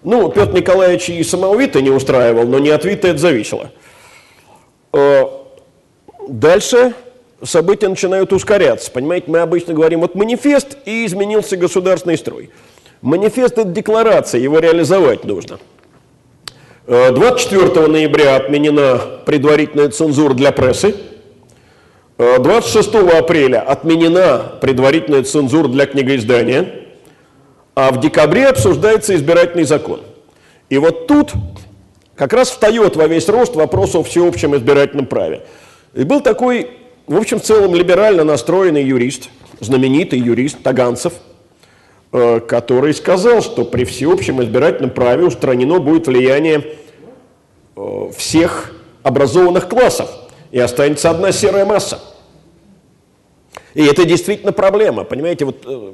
Ну, Петр Николаевич и самого Вита не устраивал, но не от Вита это зависело. Дальше события начинают ускоряться. Понимаете, мы обычно говорим, вот манифест и изменился государственный строй. Манифест – это декларация, его реализовать нужно. 24 э, ноября отменена предварительная цензура для прессы. 26 э, апреля отменена предварительная цензура для книгоиздания. А в декабре обсуждается избирательный закон. И вот тут как раз встает во весь рост вопрос о всеобщем избирательном праве. И был такой, в общем, в целом либерально настроенный юрист, знаменитый юрист Таганцев – Э, который сказал, что при всеобщем избирательном праве устранено будет влияние э, всех образованных классов, и останется одна серая масса. И это действительно проблема. Понимаете, вот э,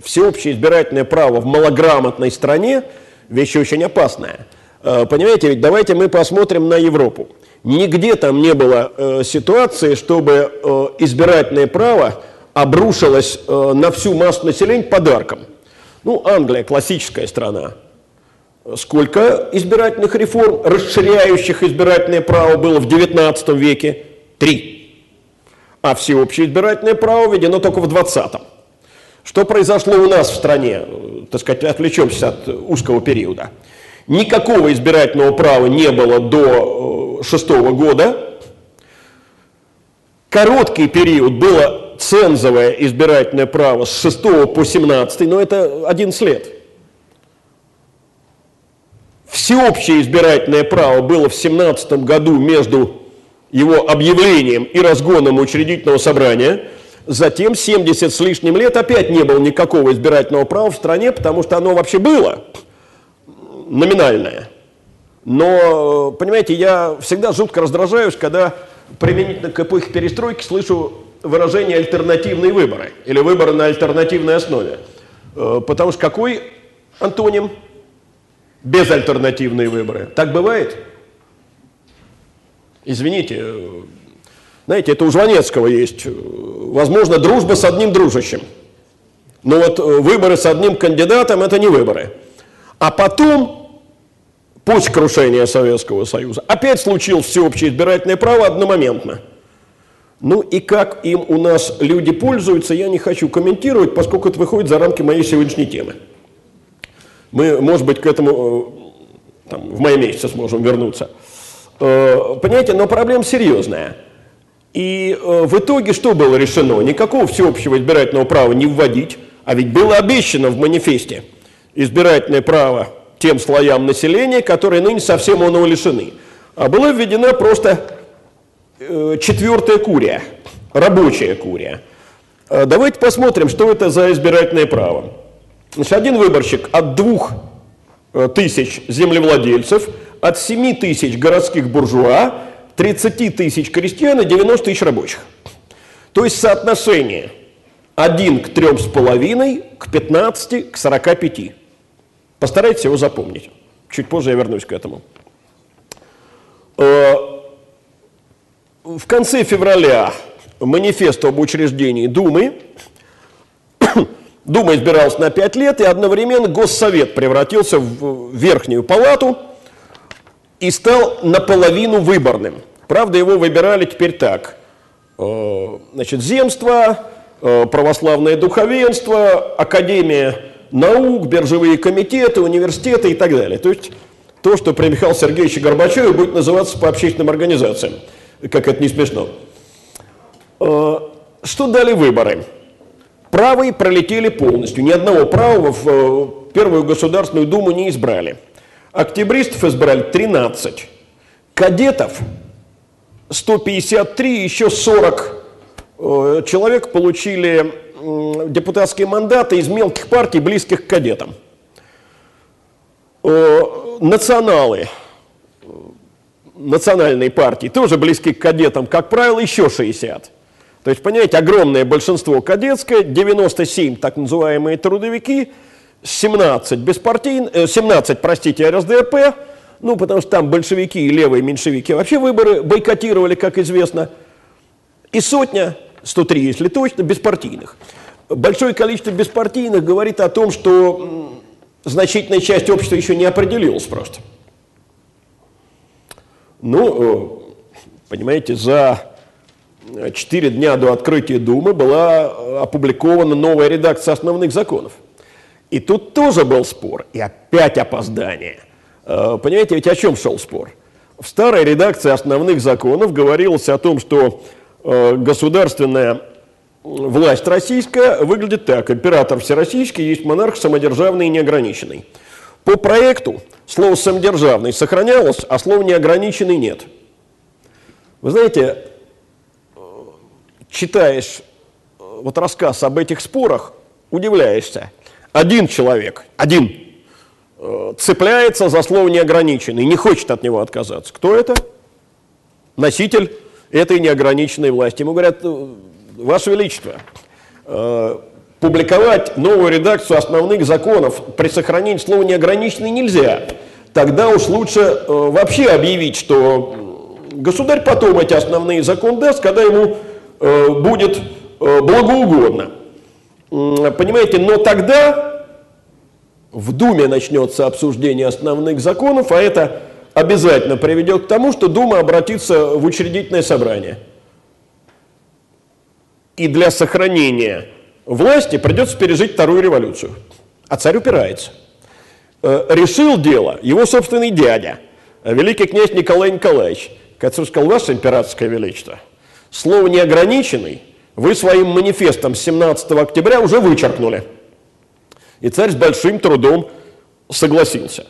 всеобщее избирательное право в малограмотной стране – вещь очень опасная. Понимаете, ведь давайте мы посмотрим на Европу. Нигде там не было ситуации, чтобы избирательное право обрушилась э, на всю массу населения подарком. Ну, Англия, классическая страна. Сколько избирательных реформ, расширяющих избирательное право было в XIX веке? Три. А всеобщее избирательное право введено только в 20-м. Что произошло у нас в стране? Так сказать, отвлечемся от узкого периода. Никакого избирательного права не было до э, шестого года. Короткий период было цензовое избирательное право с 6 по 17, но это 11 лет. Всеобщее избирательное право было в 17 году между его объявлением и разгоном учредительного собрания. Затем 70 с лишним лет опять не было никакого избирательного права в стране, потому что оно вообще было номинальное. Но, понимаете, я всегда жутко раздражаюсь, когда применительно к эпохе перестройки слышу выражение альтернативные выборы или выборы на альтернативной основе. Э, потому что какой антоним? Безальтернативные выборы. Так бывает? Извините, э, знаете, это у Жванецкого есть. Э, возможно, дружба с одним дружащим. Но вот выборы с одним кандидатом – это не выборы. А потом, после крушения Советского Союза, опять случилось всеобщее избирательное право одномоментно – ну и как им у нас люди пользуются, я не хочу комментировать, поскольку это выходит за рамки моей сегодняшней темы. Мы, может быть, к этому э, там, в мае месяце сможем вернуться. Э, понимаете, но проблема серьезная. И э, в итоге что было решено? Никакого всеобщего избирательного права не вводить, а ведь было обещано в манифесте избирательное право тем слоям населения, которые ныне совсем оного лишены. А была введена просто Э, четвертая курия, рабочая курия. Э, давайте посмотрим, что это за избирательное право. Значит, один выборщик от двух э, тысяч землевладельцев, от 7 тысяч городских буржуа, 30 тысяч крестьян и 90 тысяч рабочих. То есть соотношение 1 к 3,5, к 15, к 45. Постарайтесь его запомнить. Чуть позже я вернусь к этому в конце февраля манифест об учреждении Думы. Дума избиралась на 5 лет, и одновременно Госсовет превратился в Верхнюю палату и стал наполовину выборным. Правда, его выбирали теперь так. Э, значит, земство, э, православное духовенство, академия наук, биржевые комитеты, университеты и так далее. То есть то, что при Михаиле Сергеевиче Горбачеве будет называться по общественным организациям как это не смешно. Э, что дали выборы? Правые пролетели полностью. Ни одного правого в первую Государственную Думу не избрали. Октябристов избрали 13. Кадетов 153, еще 40 э, человек получили депутатские мандаты из мелких партий, близких к кадетам. Э, националы, национальные партии, тоже близки к кадетам, как правило, еще 60. То есть, понимаете, огромное большинство кадетское, 97 так называемые трудовики, 17 беспартийные, 17, простите, РСДРП, ну, потому что там большевики и левые меньшевики вообще выборы бойкотировали, как известно, и сотня, 103, если точно, беспартийных. Большое количество беспартийных говорит о том, что значительная часть общества еще не определилась просто. Ну, э, понимаете, за 4 дня до открытия Думы была опубликована новая редакция основных законов. И тут тоже был спор, и опять опоздание. Э, понимаете, ведь о чем шел спор? В старой редакции основных законов говорилось о том, что э, государственная власть российская выглядит так. Император всероссийский есть монарх самодержавный и неограниченный. По проекту слово «самодержавный» сохранялось, а слово «неограниченный» нет. Вы знаете, читаешь э, вот рассказ об этих спорах, удивляешься. Один человек, один, э, цепляется за слово неограниченный, не хочет от него отказаться. Кто это? Носитель этой неограниченной власти. Ему говорят, «Э, Ваше Величество, публиковать новую редакцию основных законов при сохранении слова неограниченный нельзя. Тогда уж лучше вообще объявить, что государь потом эти основные законы даст, когда ему Э, будет э, благоугодно. Понимаете, но тогда в Думе начнется обсуждение основных законов, а это обязательно приведет к тому, что Дума обратится в учредительное собрание. И для сохранения власти придется пережить вторую революцию. А царь упирается. Э, решил дело его собственный дядя, великий князь Николай Николаевич, который сказал, ваше императорское величество – Слово «неограниченный» вы своим манифестом 17 октября уже вычеркнули. И царь с большим трудом согласился.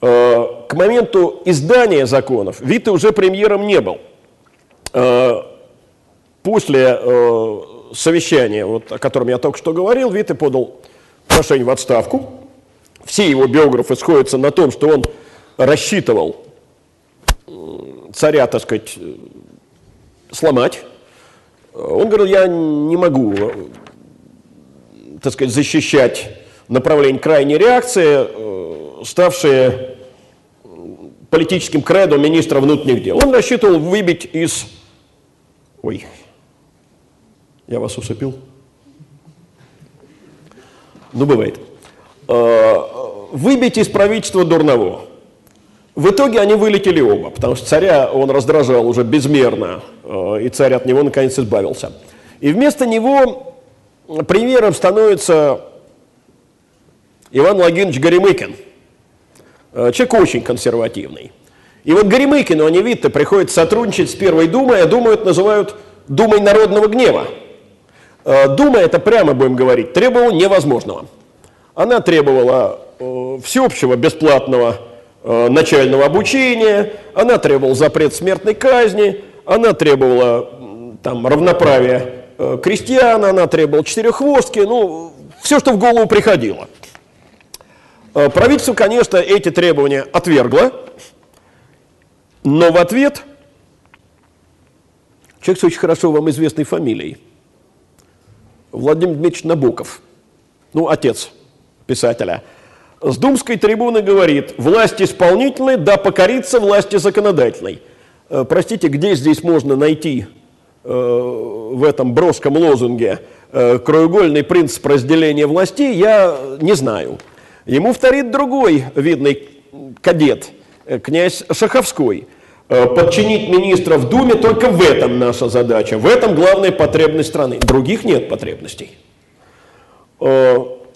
Э, к моменту издания законов Вита уже премьером не был. Э, после э, совещания, вот, о котором я только что говорил, Вита подал прошение в отставку. Все его биографы сходятся на том, что он рассчитывал царя, так сказать, сломать. Он говорил, я не могу, так сказать, защищать направление крайней реакции, э, ставшие политическим кредом министра внутренних дел. Он рассчитывал выбить из... Ой, я вас усыпил? Ну, бывает. Э, выбить из правительства Дурново. В итоге они вылетели оба, потому что царя он раздражал уже безмерно, э, и царь от него наконец избавился. И вместо него премьером становится Иван Владимирович Горемыкин, э, человек очень консервативный. И вот Горемыкину, они видно, приходится сотрудничать с Первой Думой, а Думу это называют Думой народного гнева. Э, Дума, это прямо будем говорить, требовала невозможного. Она требовала всеобщего бесплатного начального обучения, она требовала запрет смертной казни, она требовала там, равноправия э, крестьян, она требовала четыреххвостки, ну, все, что в голову приходило. Э, правительство, конечно, эти требования отвергло, но в ответ человек с очень хорошо вам известной фамилией, Владимир Дмитриевич Набоков, ну, отец писателя – с думской трибуны говорит, власть исполнительная, да покорится власти законодательной. Э, простите, где здесь можно найти э, в этом броском лозунге э, краеугольный принцип разделения властей, я не знаю. Ему вторит другой видный кадет, князь Шаховской. Подчинить министра в Думе только в этом наша задача, в этом главная потребность страны. Других нет потребностей.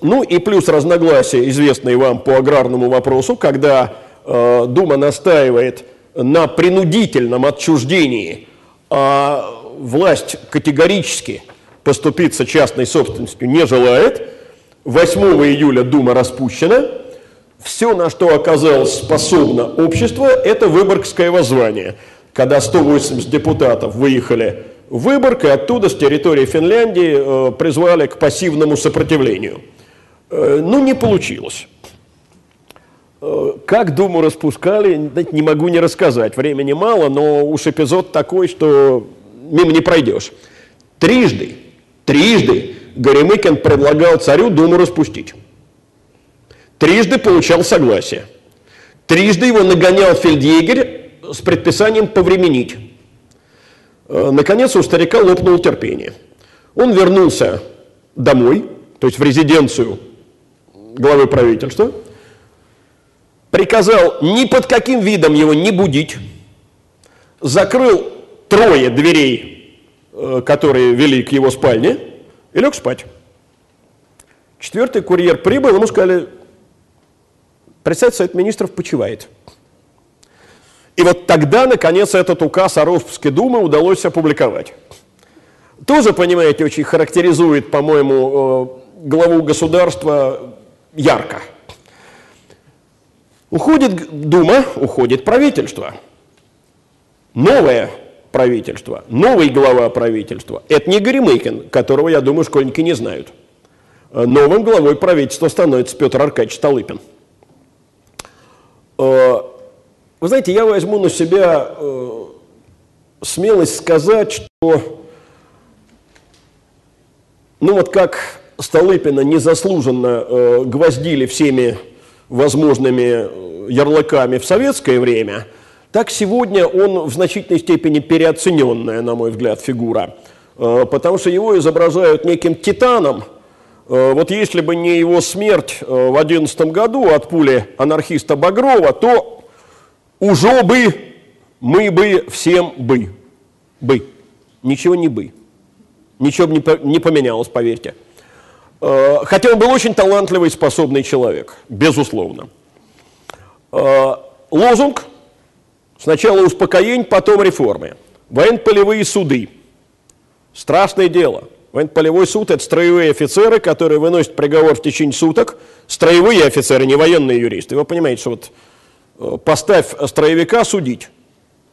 Ну и плюс разногласия, известные вам по аграрному вопросу, когда э, Дума настаивает на принудительном отчуждении, а власть категорически поступиться частной собственностью не желает, 8 июля Дума распущена. Все, на что оказалось способно общество, это Выборгское воззвание, когда 180 депутатов выехали в Выборг и оттуда, с территории Финляндии, э, призвали к пассивному сопротивлению. Э, ну, не получилось. Э, как Думу распускали, не могу не рассказать. Времени мало, но уж эпизод такой, что мимо не пройдешь. Трижды, трижды Горемыкин предлагал царю Думу распустить. Трижды получал согласие. Трижды его нагонял фельдъегерь с предписанием повременить. Э, наконец у старика лопнуло терпение. Он вернулся домой, то есть в резиденцию главы правительства – приказал ни под каким видом его не будить, закрыл трое дверей, э, которые вели к его спальне, и лег спать. Четвертый курьер прибыл, ему сказали, председатель Совет Министров почивает. И вот тогда, наконец, этот указ о распуске Думы удалось опубликовать. Тоже, понимаете, очень характеризует, по-моему, э, главу государства ярко – Уходит Дума, уходит правительство. Новое правительство, новый глава правительства. Это не Горемыкин, которого, я думаю, школьники не знают. Новым главой правительства становится Петр Аркадьевич Столыпин. Э, вы знаете, я возьму на себя э, смелость сказать, что, ну вот как Столыпина незаслуженно э, гвоздили всеми возможными э, ярлыками в советское время, так сегодня он в значительной степени переоцененная, на мой взгляд, фигура, э, потому что его изображают неким титаном. Э, вот если бы не его смерть в 2011 году от пули анархиста Багрова, то уже бы мы бы всем бы. Бы. Ничего не бы. Ничего бы не поменялось, поверьте. Э, хотя он был очень талантливый и способный человек, безусловно. Э, лозунг сначала успокоение, потом реформы. Военно-полевые суды. Страшное дело. Военно-полевой суд – это строевые офицеры, которые выносят приговор в течение суток. Строевые офицеры, не военные юристы. Вы понимаете, что вот э, поставь строевика судить,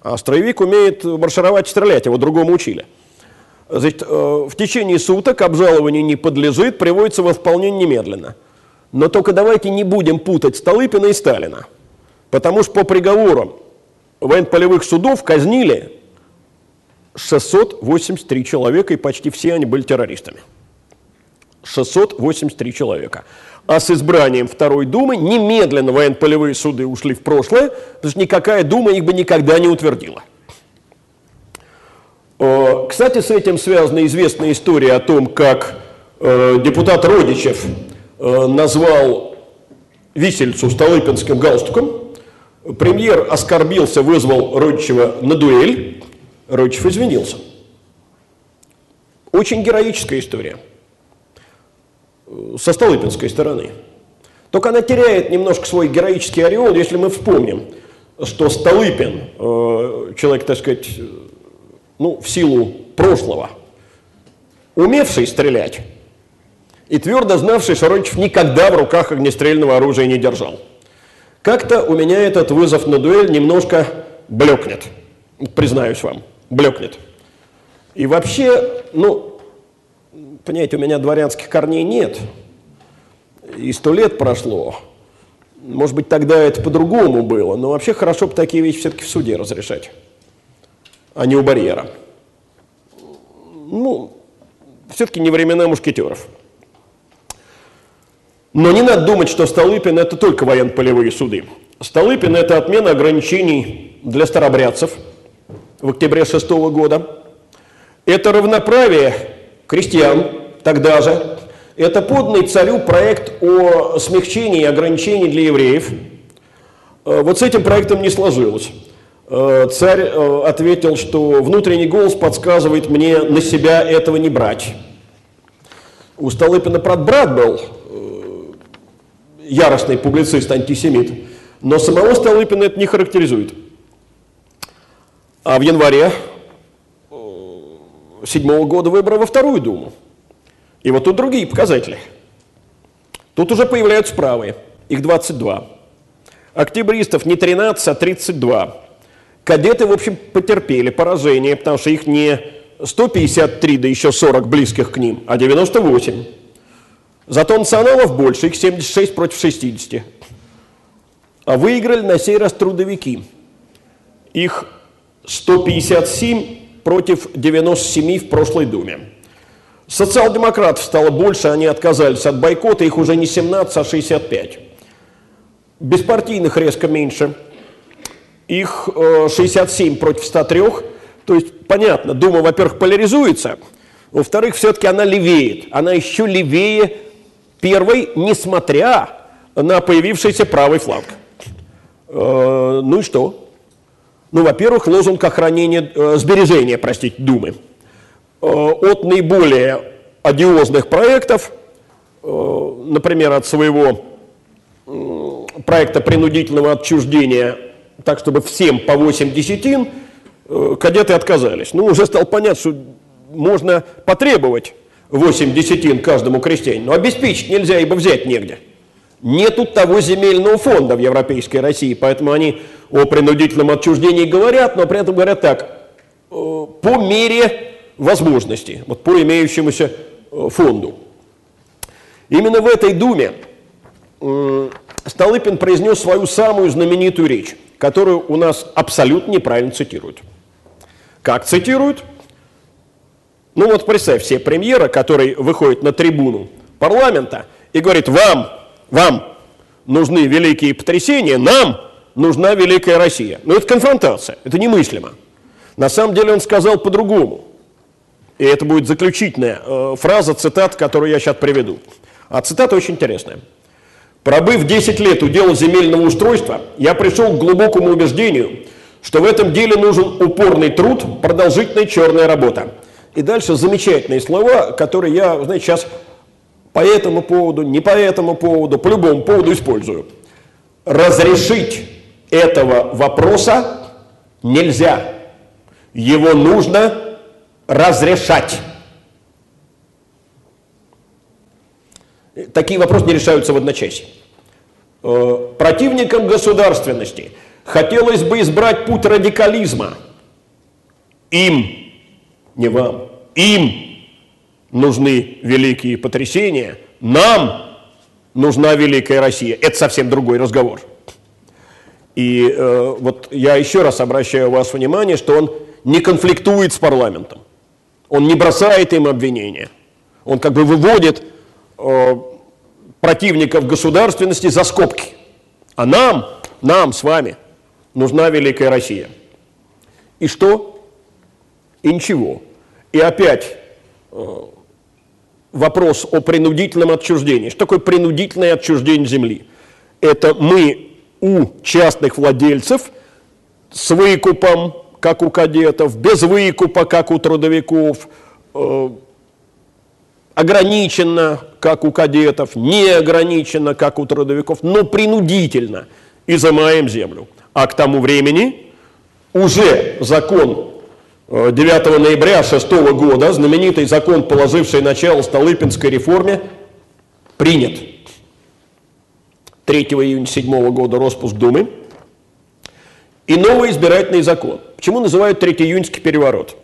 а строевик умеет маршировать и стрелять, его другому учили – Значит, э, в течение суток обжалованию не подлежит, приводится во исполнение немедленно. Но только давайте не будем путать Столыпина и Сталина. Потому что по приговорам военно-полевых судов казнили 683 человека, и почти все они были террористами. 683 человека. А с избранием Второй Думы немедленно военно-полевые суды ушли в прошлое, потому что никакая Дума их бы никогда не утвердила. Э, кстати, с этим связана известная история о том, как э, депутат Родичев э, назвал висельцу Столыпинским галстуком. Премьер оскорбился, вызвал Родичева на дуэль. Родичев извинился. Очень героическая история со Столыпинской стороны. Только она теряет немножко свой героический ореол, если мы вспомним, что Столыпин, человек, так сказать, ну, в силу прошлого, умевший стрелять и твердо знавший, что Родичев никогда в руках огнестрельного оружия не держал. Как-то у меня этот вызов на дуэль немножко блекнет, признаюсь вам, блекнет. И вообще, ну, понимаете, у меня дворянских корней нет, и сто лет прошло, может быть, тогда это по-другому было, но вообще хорошо бы такие вещи все-таки в суде разрешать а не у барьера. Ну, все-таки не времена мушкетеров. Но не надо думать, что Столыпин – это только военно-полевые суды. Столыпин – это отмена ограничений для старобрядцев в октябре 6 года. Это равноправие крестьян тогда же. Это подный царю проект о смягчении и ограничении для евреев. Э, вот с этим проектом не сложилось. Э, царь э, ответил, что внутренний голос подсказывает мне на себя этого не брать. У Столыпина брат был э, яростный публицист, антисемит, но самого Столыпина это не характеризует. А в январе седьмого года выборы во вторую думу. И вот тут другие показатели. Тут уже появляются правые, их 22. Октябристов не 13, а 32. Кадеты, в общем, потерпели поражение, потому что их не 153, да еще 40 близких к ним, а 98. Зато националов больше, их 76 против 60. А выиграли на сей раз трудовики. Их 157 против 97 в прошлой Думе. Социал-демократов стало больше, они отказались от бойкота, их уже не 17, а 65. Беспартийных резко меньше, их 67 э, против 103. То есть, понятно, Дума, во-первых, поляризуется, во-вторых, все-таки она левеет. Она еще левее первой, несмотря на появившийся правый фланг. Э, ну и что? Ну, во-первых, лозунг охранения, э, сбережения, простите, Думы. От наиболее одиозных проектов, например, от своего проекта принудительного отчуждения, так чтобы всем по 8 десятин, э, кадеты отказались. Ну, уже стало понятно, что можно потребовать 8 десятин каждому крестьянину, но обеспечить нельзя, ибо взять негде. Нету того земельного фонда в Европейской России, поэтому они о принудительном отчуждении говорят, но при этом говорят так, э, по мере возможностей, вот по имеющемуся э, фонду. Именно в этой Думе Столыпин произнес свою самую знаменитую речь, которую у нас абсолютно неправильно цитируют. Как цитируют? Ну вот представь себе премьера, который выходит на трибуну парламента и говорит, вам, вам нужны великие потрясения, нам нужна великая Россия. Но это конфронтация, это немыслимо. На самом деле он сказал по-другому. И это будет заключительная э, фраза, цитат, которую я сейчас приведу. А цитата очень интересная. Пробыв 10 лет у дела земельного устройства, я пришел к глубокому убеждению, что в этом деле нужен упорный труд, продолжительная черная работа. И дальше замечательные слова, которые я, знаете, сейчас по этому поводу, не по этому поводу, по любому поводу использую. Разрешить этого вопроса нельзя. Его нужно разрешать. Такие вопросы не решаются в одночасье. Э, противникам государственности хотелось бы избрать путь радикализма. Им, не вам, им нужны великие потрясения, нам нужна великая Россия. Это совсем другой разговор. И э, вот я еще раз обращаю вас внимание, что он не конфликтует с парламентом. Он не бросает им обвинения. Он как бы выводит противников государственности за скобки. А нам, нам с вами нужна великая Россия. И что? И ничего. И опять э, вопрос о принудительном отчуждении. Что такое принудительное отчуждение земли? Это мы у частных владельцев с выкупом как у кадетов, без выкупа, как у трудовиков, э, ограниченно, как у кадетов, не ограниченно, как у трудовиков, но принудительно изымаем землю. А к тому времени уже закон 9 э, ноября 6 года, знаменитый закон, положивший начало Столыпинской реформе, принят. 3 июня 7 года распуск Думы и новый избирательный закон. Почему называют Третьеиюньский переворот?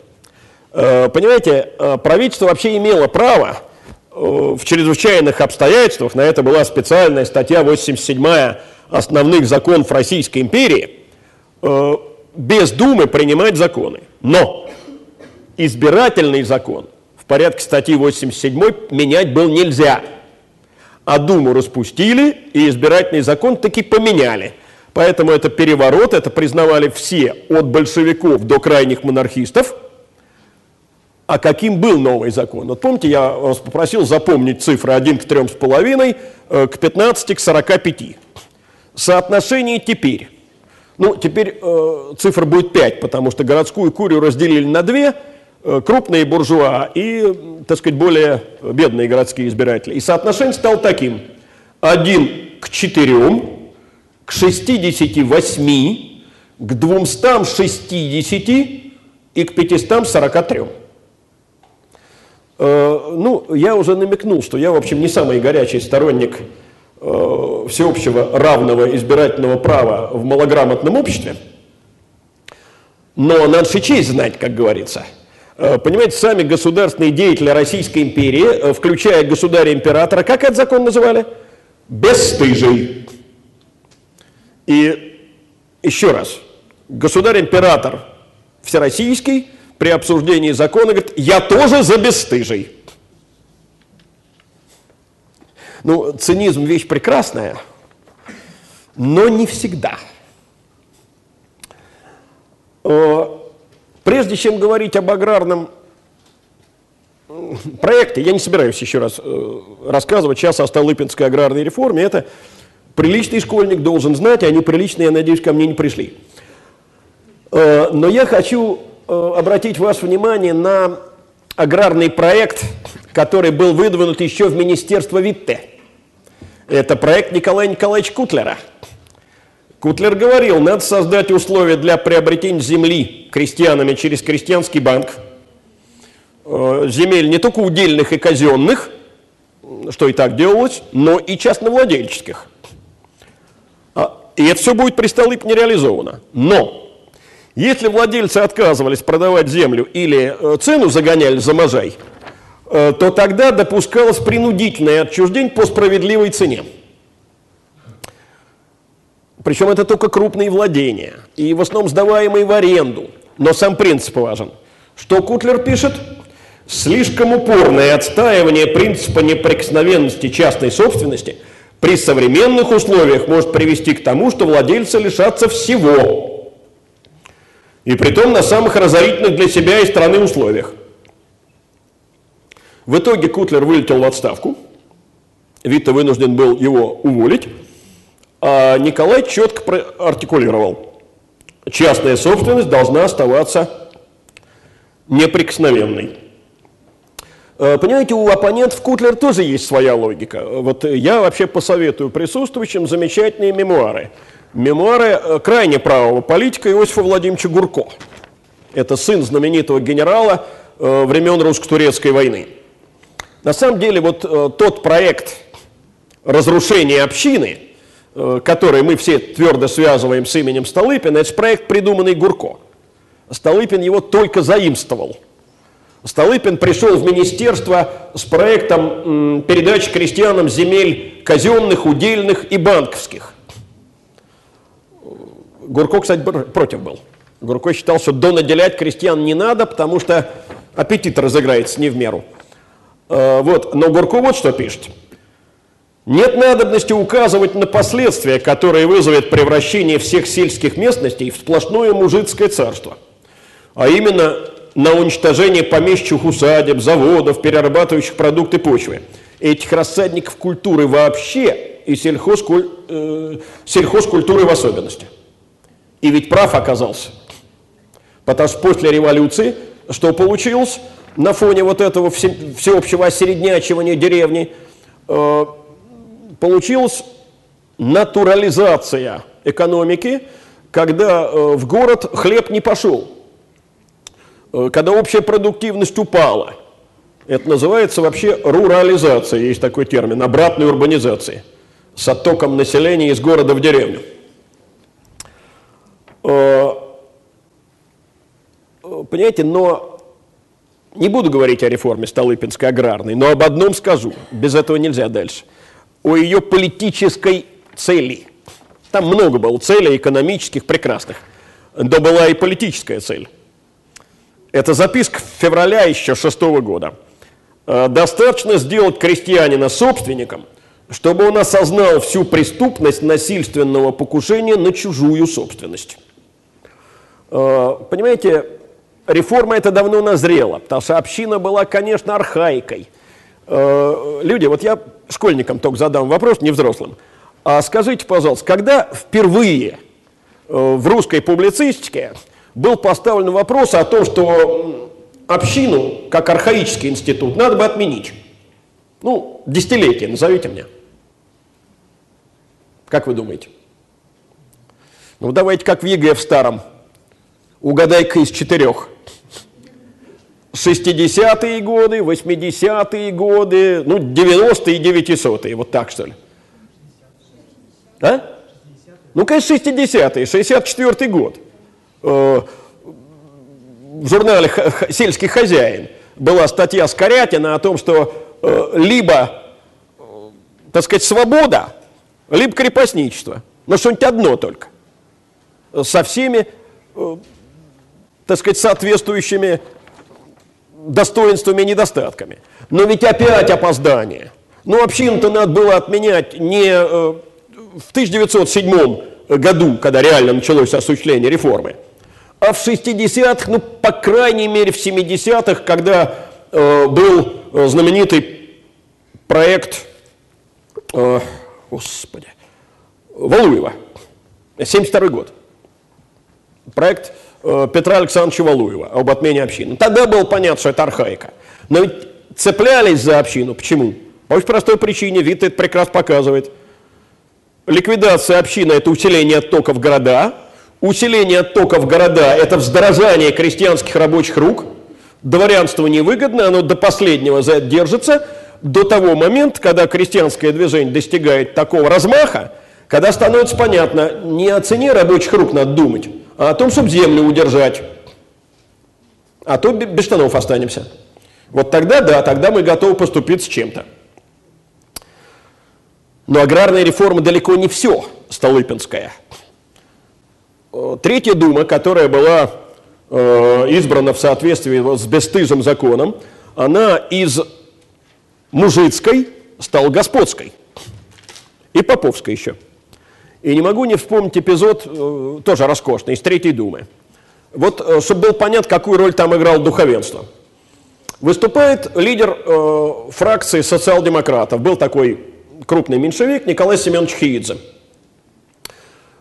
Э, понимаете, э, правительство вообще имело право э, в чрезвычайных обстоятельствах, на это была специальная статья 87 основных законов Российской империи, без Думы принимать законы. Но избирательный закон в порядке статьи 87 менять был нельзя. А Думу распустили, и избирательный закон таки поменяли – Поэтому это переворот, это признавали все, от большевиков до крайних монархистов. А каким был новый закон? Вот помните, я вас попросил запомнить цифры 1 к 3,5, э, к 15, к 45. Соотношение теперь. Ну, теперь э, цифра будет 5, потому что городскую курию разделили на две, э, крупные буржуа и, так сказать, более бедные городские избиратели. И соотношение стало таким. 1 к 4, к 68, к 260 и к 543. Ну, я уже намекнул, что я, в общем, не самый горячий сторонник всеобщего равного избирательного права в малограмотном обществе. Но надо же честь знать, как говорится – Э, понимаете, сами государственные деятели Российской империи, э, включая государя-императора, как этот закон называли? Бесстыжий. И еще раз, государь-император всероссийский при обсуждении закона говорит, я тоже за бесстыжий. Ну, цинизм вещь прекрасная, но не всегда. Э, Прежде чем говорить об аграрном проекте, я не собираюсь еще раз э, рассказывать сейчас о Столыпинской аграрной реформе, это приличный школьник должен знать, а неприличные, я надеюсь, ко мне не пришли. Э, но я хочу обратить ваше внимание на аграрный проект, который был выдвинут еще в Министерство Витте. Это проект Николая Николаевича Кутлера – Кутлер говорил, надо создать условия для приобретения земли крестьянами через крестьянский банк, э, земель не только удельных и казенных, что и так делалось, но и частновладельческих. А, и это все будет при Столыпне реализовано. Но если владельцы отказывались продавать землю или э, цену загоняли за можай, э, то тогда допускалось принудительное отчуждение по справедливой цене. Причем это только крупные владения, и в основном сдаваемые в аренду. Но сам принцип важен. Что Кутлер пишет? Слишком упорное отстаивание принципа неприкосновенности частной собственности при современных условиях может привести к тому, что владельцы лишатся всего. И при том на самых разорительных для себя и страны условиях. В итоге Кутлер вылетел в отставку. Витта вынужден был его уволить. А Николай четко артикулировал, частная собственность должна оставаться неприкосновенной. А, понимаете, у оппонентов Кутлер тоже есть своя логика. Вот я вообще посоветую присутствующим замечательные мемуары. Мемуары э, крайне правого политика Иосифа Владимировича Гурко. Это сын знаменитого генерала э, времен русско-турецкой войны. На самом деле, вот э, тот проект разрушения общины – который мы все твердо связываем с именем Столыпина, это проект, придуманный Гурко. Столыпин его только заимствовал. Столыпин пришел в министерство с проектом передачи крестьянам земель казенных, удельных и банковских. Гурко, кстати, против был. Гурко считал, что донаделять крестьян не надо, потому что аппетит разыграется не в меру. Э, вот. Но Гурко вот что пишет. Нет надобности указывать на последствия, которые вызовет превращение всех сельских местностей в сплошное мужицкое царство, а именно на уничтожение помещичьих усадеб, заводов, перерабатывающих продукты почвы, этих рассадников культуры вообще и сельхозкуль... э, сельхозкультуры в особенности. И ведь прав оказался. Потому что после революции что получилось на фоне вот этого всеобщего осереднячивания деревни? Э, получилась натурализация экономики, когда э, в город хлеб не пошел, э, когда общая продуктивность упала. Это называется вообще рурализация, есть такой термин, обратной урбанизации, с оттоком населения из города в деревню. Э, понимаете, но не буду говорить о реформе Столыпинской аграрной, но об одном скажу, без этого нельзя дальше – о ее политической цели. Там много было целей экономических, прекрасных. Да была и политическая цель. Это записка февраля еще шестого года. «Э, достаточно сделать крестьянина собственником, чтобы он осознал всю преступность насильственного покушения на чужую собственность. Э, понимаете, реформа эта давно назрела, потому что община была, конечно, архаикой – Э, люди, вот я школьникам только задам вопрос, не взрослым. А скажите, пожалуйста, когда впервые э, в русской публицистике был поставлен вопрос о том, что общину, как архаический институт, надо бы отменить? Ну, десятилетие, назовите мне. Как вы думаете? Ну, давайте как в ЕГЭ в старом. Угадай-ка из четырех. 60-е годы, 80-е годы, ну, 90-е и 900-е, вот так что ли. А? Ну, конечно, 60-е, 64-й год. Э, в журнале «Сельский хозяин» была статья Скорятина о том, что э, либо, э, так сказать, свобода, либо крепостничество. Но что-нибудь одно только. Со всеми, так сказать, соответствующими достоинствами и недостатками. Но ведь опять опоздание. Ну, общину-то надо было отменять не в 1907 году, когда реально началось осуществление реформы, а в 60-х, ну, по крайней мере, в 70-х, когда э, был э, знаменитый проект, э, господи, Валуева, 72 год. Проект э, Петра Александровича Валуева об отмене общины. Тогда было понятно, что это архаика. Но ведь цеплялись за общину. Почему? По очень простой причине, вид это прекрасно показывает. Ликвидация общины – это усиление оттока в города. Усиление оттока в города – это вздорожание крестьянских рабочих рук. Дворянство невыгодно, оно до последнего за это держится, до того момента, когда крестьянское движение достигает такого размаха, когда становится понятно, не о цене рабочих рук надо думать, о том, чтобы землю удержать. А то без штанов останемся. Вот тогда, да, тогда мы готовы поступить с чем-то. Но аграрная реформа далеко не все Столыпинская. Э, третья дума, которая была э, избрана в соответствии с бесстыжим законом, она из мужицкой стала господской. И поповской еще. И не могу не вспомнить эпизод, э, тоже роскошный, из Третьей Думы. Вот, э, чтобы было понятно, какую роль там играл духовенство. Выступает лидер э, фракции социал-демократов, был такой крупный меньшевик Николай Семенович Хиидзе.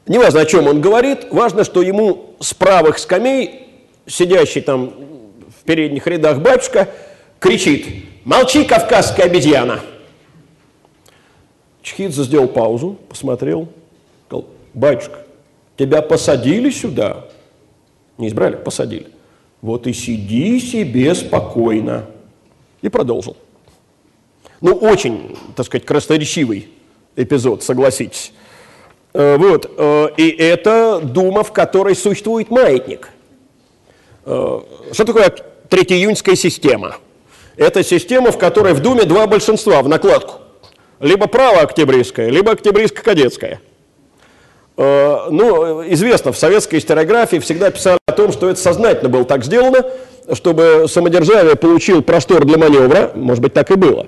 Неважно, о чем он говорит, важно, что ему с правых скамей, сидящий там в передних рядах батюшка, кричит «Молчи, кавказская обезьяна!» Чхидзе сделал паузу, посмотрел, «Батюшка, тебя посадили сюда?» Не избрали, посадили. «Вот и сиди себе спокойно». И продолжил. Ну, очень, так сказать, красноречивый эпизод, согласитесь. Э, вот. Э, и это дума, в которой существует маятник. Э, что такое третьеиюньская система? Это система, в которой в Думе два большинства в накладку. Либо право-октябристское, либо октябристско-кадетское. Ну, известно, в советской историографии всегда писали о том, что это сознательно было так сделано, чтобы самодержавие получил простор для маневра, может быть, так и было.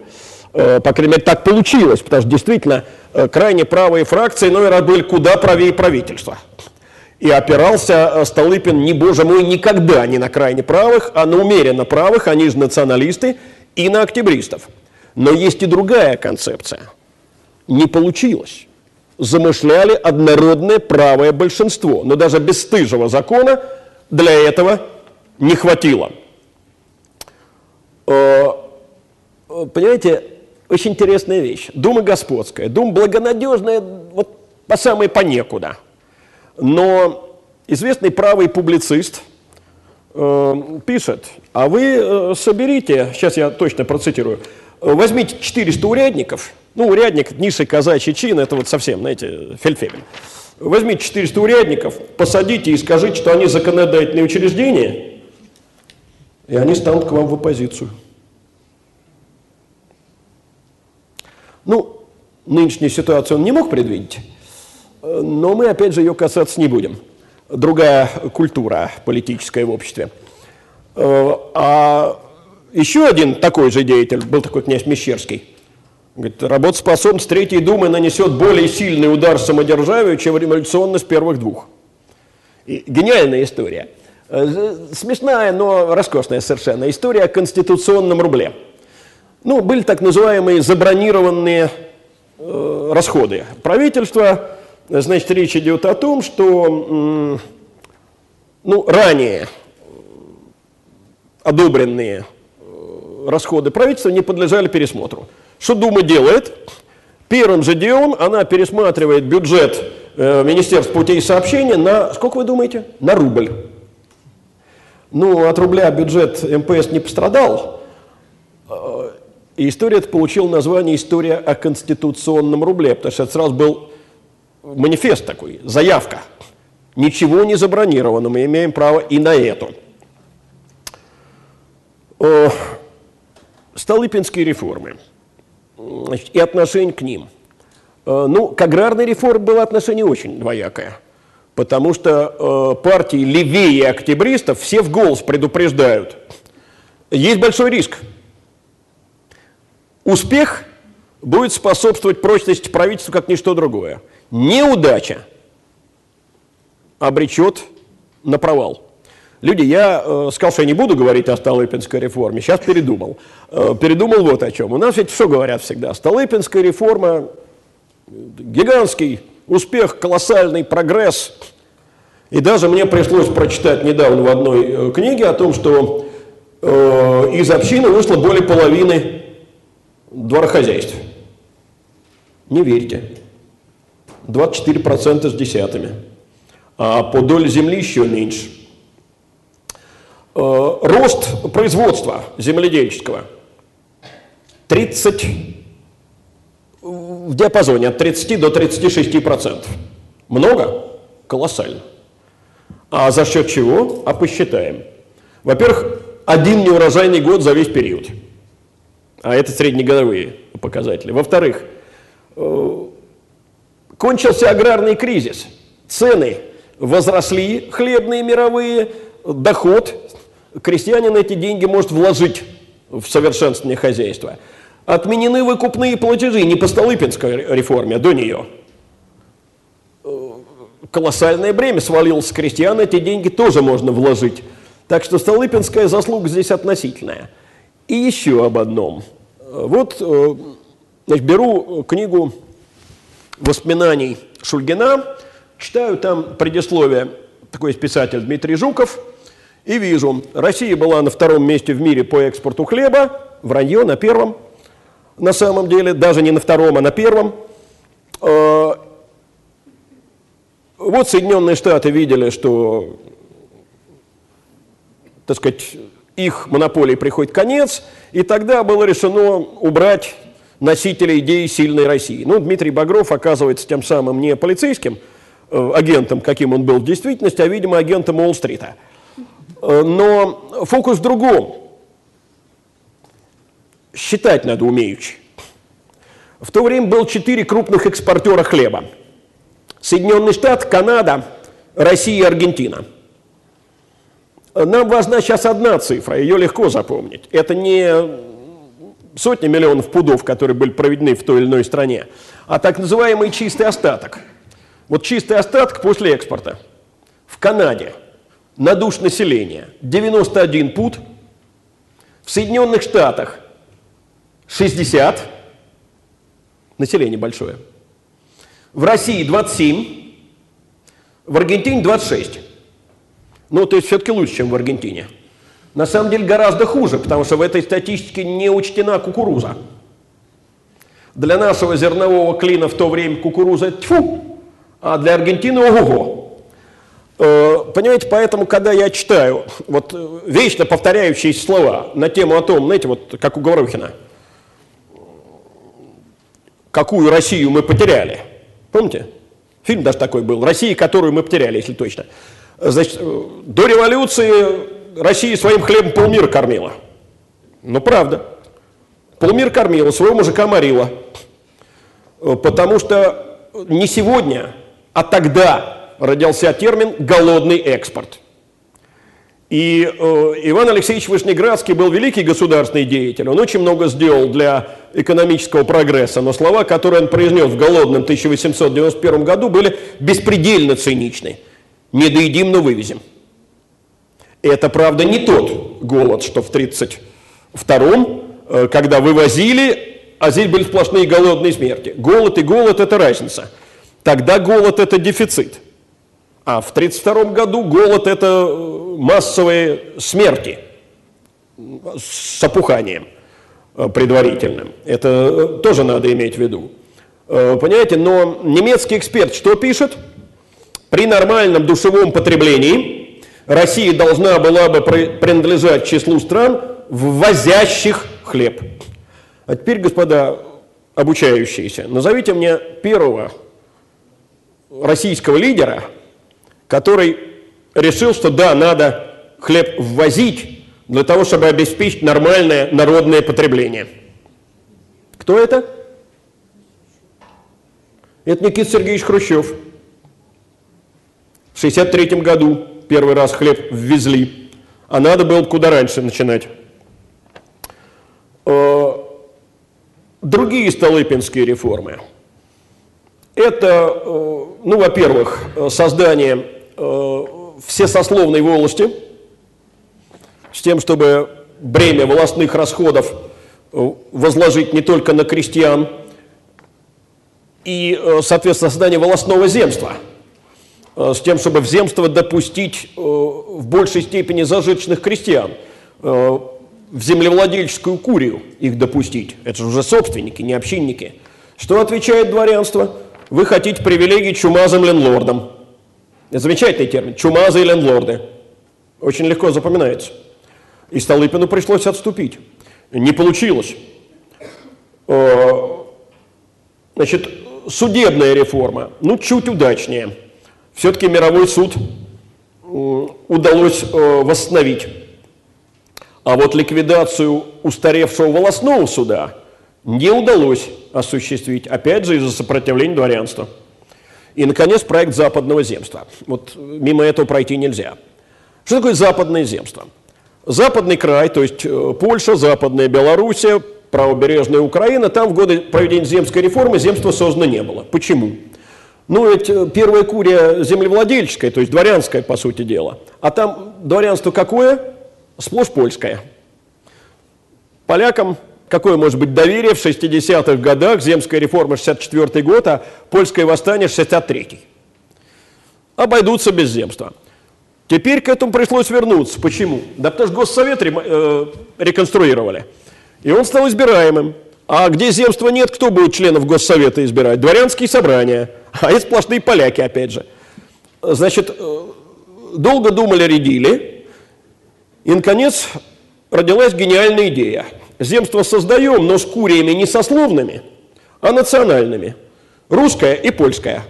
Э, по крайней мере, так получилось, потому что действительно э, крайне правые фракции иной раз были куда правее правительства. И опирался э, Столыпин, не, боже мой, никогда не на крайне правых, а на умеренно правых, они же националисты, и на октябристов. Но есть и другая концепция. Не получилось. Замышляли однородное правое большинство. Но даже бесстыжего закона для этого не хватило. Понимаете, очень интересная вещь. Дума господская, дума благонадежная, вот по самой понекуда. Но известный правый публицист э, пишет, а вы э, соберите, сейчас я точно процитирую, возьмите 400 урядников, ну, урядник, низший казачий чин, это вот совсем, знаете, фельдфебель. Возьмите 400 урядников, посадите и скажите, что они законодательные учреждения, и они станут к вам в оппозицию. Ну, нынешнюю ситуацию он не мог предвидеть, но мы, опять же, ее касаться не будем. Другая культура политическая в обществе. Э, а еще один такой же деятель, был такой князь Мещерский, говорит, работоспособность Третьей Думы нанесет более сильный удар самодержавию, чем революционность первых двух. И гениальная история. Э, смешная, но роскошная совершенно. История о конституционном рубле – ну, были так называемые забронированные э, расходы. Правительство, значит, речь идет о том, что э, ну, ранее одобренные э, расходы правительства не подлежали пересмотру. Что Дума делает? Первым же делом она пересматривает бюджет э, Министерства путей сообщения на, сколько вы думаете? На рубль. Ну, от рубля бюджет МПС не пострадал. Э, и история получила название «История о конституционном рубле», потому что это сразу был манифест такой, заявка. Ничего не забронировано, мы имеем право и на эту. Столыпинские реформы значит, и отношение к ним. Э, ну, к аграрной реформе было отношение очень двоякое, потому что э, партии левее октябристов все в голос предупреждают. Есть большой риск. Успех будет способствовать прочности правительства как ничто другое. Неудача обречет на провал. Люди, я э, сказал, что я не буду говорить о Столыпинской реформе, сейчас передумал. Э, передумал вот о чем. У нас ведь все говорят всегда. Столыпинская реформа, гигантский успех, колоссальный прогресс. И даже мне пришлось прочитать недавно в одной э, книге о том, что э, из общины вышло более половины дворохозяйств. Не верьте. 24% с десятыми. А по доле земли еще меньше. Э, рост производства земледельческого 30, в диапазоне от 30 до 36 процентов. Много? Колоссально. А за счет чего? А посчитаем. Во-первых, один неурожайный год за весь период. А это среднегодовые показатели. Во-вторых, э, кончился аграрный кризис. Цены возросли, хлебные мировые, доход крестьянин эти деньги может вложить в совершенствование хозяйства. Отменены выкупные платежи не по Столыпинской реформе, а до нее. Колоссальное бремя свалилось с крестьян, эти деньги тоже можно вложить. Так что Столыпинская заслуга здесь относительная. И еще об одном. Вот э, значит, беру книгу воспоминаний Шульгина, читаю там предисловие, такой писатель Дмитрий Жуков – и вижу, Россия была на втором месте в мире по экспорту хлеба, вранье на первом, на самом деле, даже не на втором, а на первом. А, вот Соединенные Штаты видели, что, так сказать, их монополии приходит конец, и тогда было решено убрать носителя идеи сильной России. Ну, Дмитрий Багров оказывается тем самым не полицейским э, агентом, каким он был в действительности, а, видимо, агентом Уолл-стрита – Э, но фокус в другом. Считать надо умеючи. В то время было четыре крупных экспортера хлеба. Соединенные Штаты, Канада, Россия и Аргентина. Нам важна сейчас одна цифра, ее легко запомнить. Это не сотни миллионов пудов, которые были проведены в той или иной стране, а так называемый чистый остаток. Вот чистый остаток после экспорта. В Канаде – на душ населения 91 пут, в Соединенных Штатах 60, население большое, в России 27, в Аргентине 26. Ну, то есть все-таки лучше, чем в Аргентине. На самом деле гораздо хуже, потому что в этой статистике не учтена кукуруза. Для нашего зернового клина в то время кукуруза тьфу, а для Аргентины ого-го. Э, понимаете, поэтому, когда я читаю вот э, вечно повторяющиеся слова на тему о том, знаете, вот как у Говорухина, какую Россию мы потеряли. Помните? Фильм даже такой был. Россия, которую мы потеряли, если точно. Значит, э, до революции Россия своим хлебом полмира кормила. Ну, правда. Полмир кормила, своего мужика морила. Потому что не сегодня, а тогда родился термин «голодный экспорт». И э, Иван Алексеевич Вышнеградский был великий государственный деятель. Он очень много сделал для экономического прогресса, но слова, которые он произнес в голодном 1891 году, были беспредельно циничны. «Не доедим, но вывезем». Это, правда, не тот голод, что в 1932-м, э, когда вывозили, а здесь были сплошные голодные смерти. Голод и голод – это разница. Тогда голод – это дефицит – а в 1932 году голод – это э, массовые смерти с опуханием э, предварительным. Это э, тоже надо иметь в виду. Понимаете, но немецкий эксперт что пишет? При нормальном душевом потреблении Россия должна была бы принадлежать числу стран, ввозящих хлеб. А теперь, господа обучающиеся, назовите мне первого российского лидера, который решил, что да, надо хлеб ввозить для того, чтобы обеспечить нормальное народное потребление. Кто это? Это Никита Сергеевич Хрущев. В 1963 году первый раз хлеб ввезли, а надо было куда раньше начинать. Э, другие столыпинские реформы. Это, э, ну, во-первых, создание э, всесословной волости с тем, чтобы бремя волостных расходов возложить не только на крестьян, и, соответственно, создание волостного земства – Э, с тем, чтобы в земство допустить э, в большей степени зажиточных крестьян, э, в землевладельческую курию их допустить. Это же уже собственники, не общинники. Что отвечает дворянство? Вы хотите привилегии чумазым ленлордам. Замечательный термин. Чумазые ленлорды. Очень легко запоминается. И Столыпину пришлось отступить. Не получилось. Значит, судебная реформа, ну, чуть удачнее – все-таки мировой суд удалось э, восстановить. А вот ликвидацию устаревшего волосного суда не удалось осуществить, опять же, из-за сопротивления дворянства. И, наконец, проект западного земства. Вот мимо этого пройти нельзя. Что такое западное земство? Западный край, то есть э, Польша, Западная Белоруссия, правобережная Украина, там в годы проведения земской реформы земства создано не было. Почему? Ну, ведь э, первая курия землевладельческая, то есть дворянская, по сути дела. А там дворянство какое? Сплошь польское. Полякам какое может быть доверие в 60-х годах, земская реформа 64 год, а польское восстание 63 Обойдутся без земства. Теперь к этому пришлось вернуться. Почему? Да потому что Госсовет э, реконструировали. И он стал избираемым. А где земства нет, кто будет членов Госсовета избирать? Дворянские собрания. А это сплошные поляки, опять же. Значит, э, долго думали, рядили, и, наконец, родилась гениальная идея. Земство создаем, но с куриями не сословными, а национальными. Русская и польская.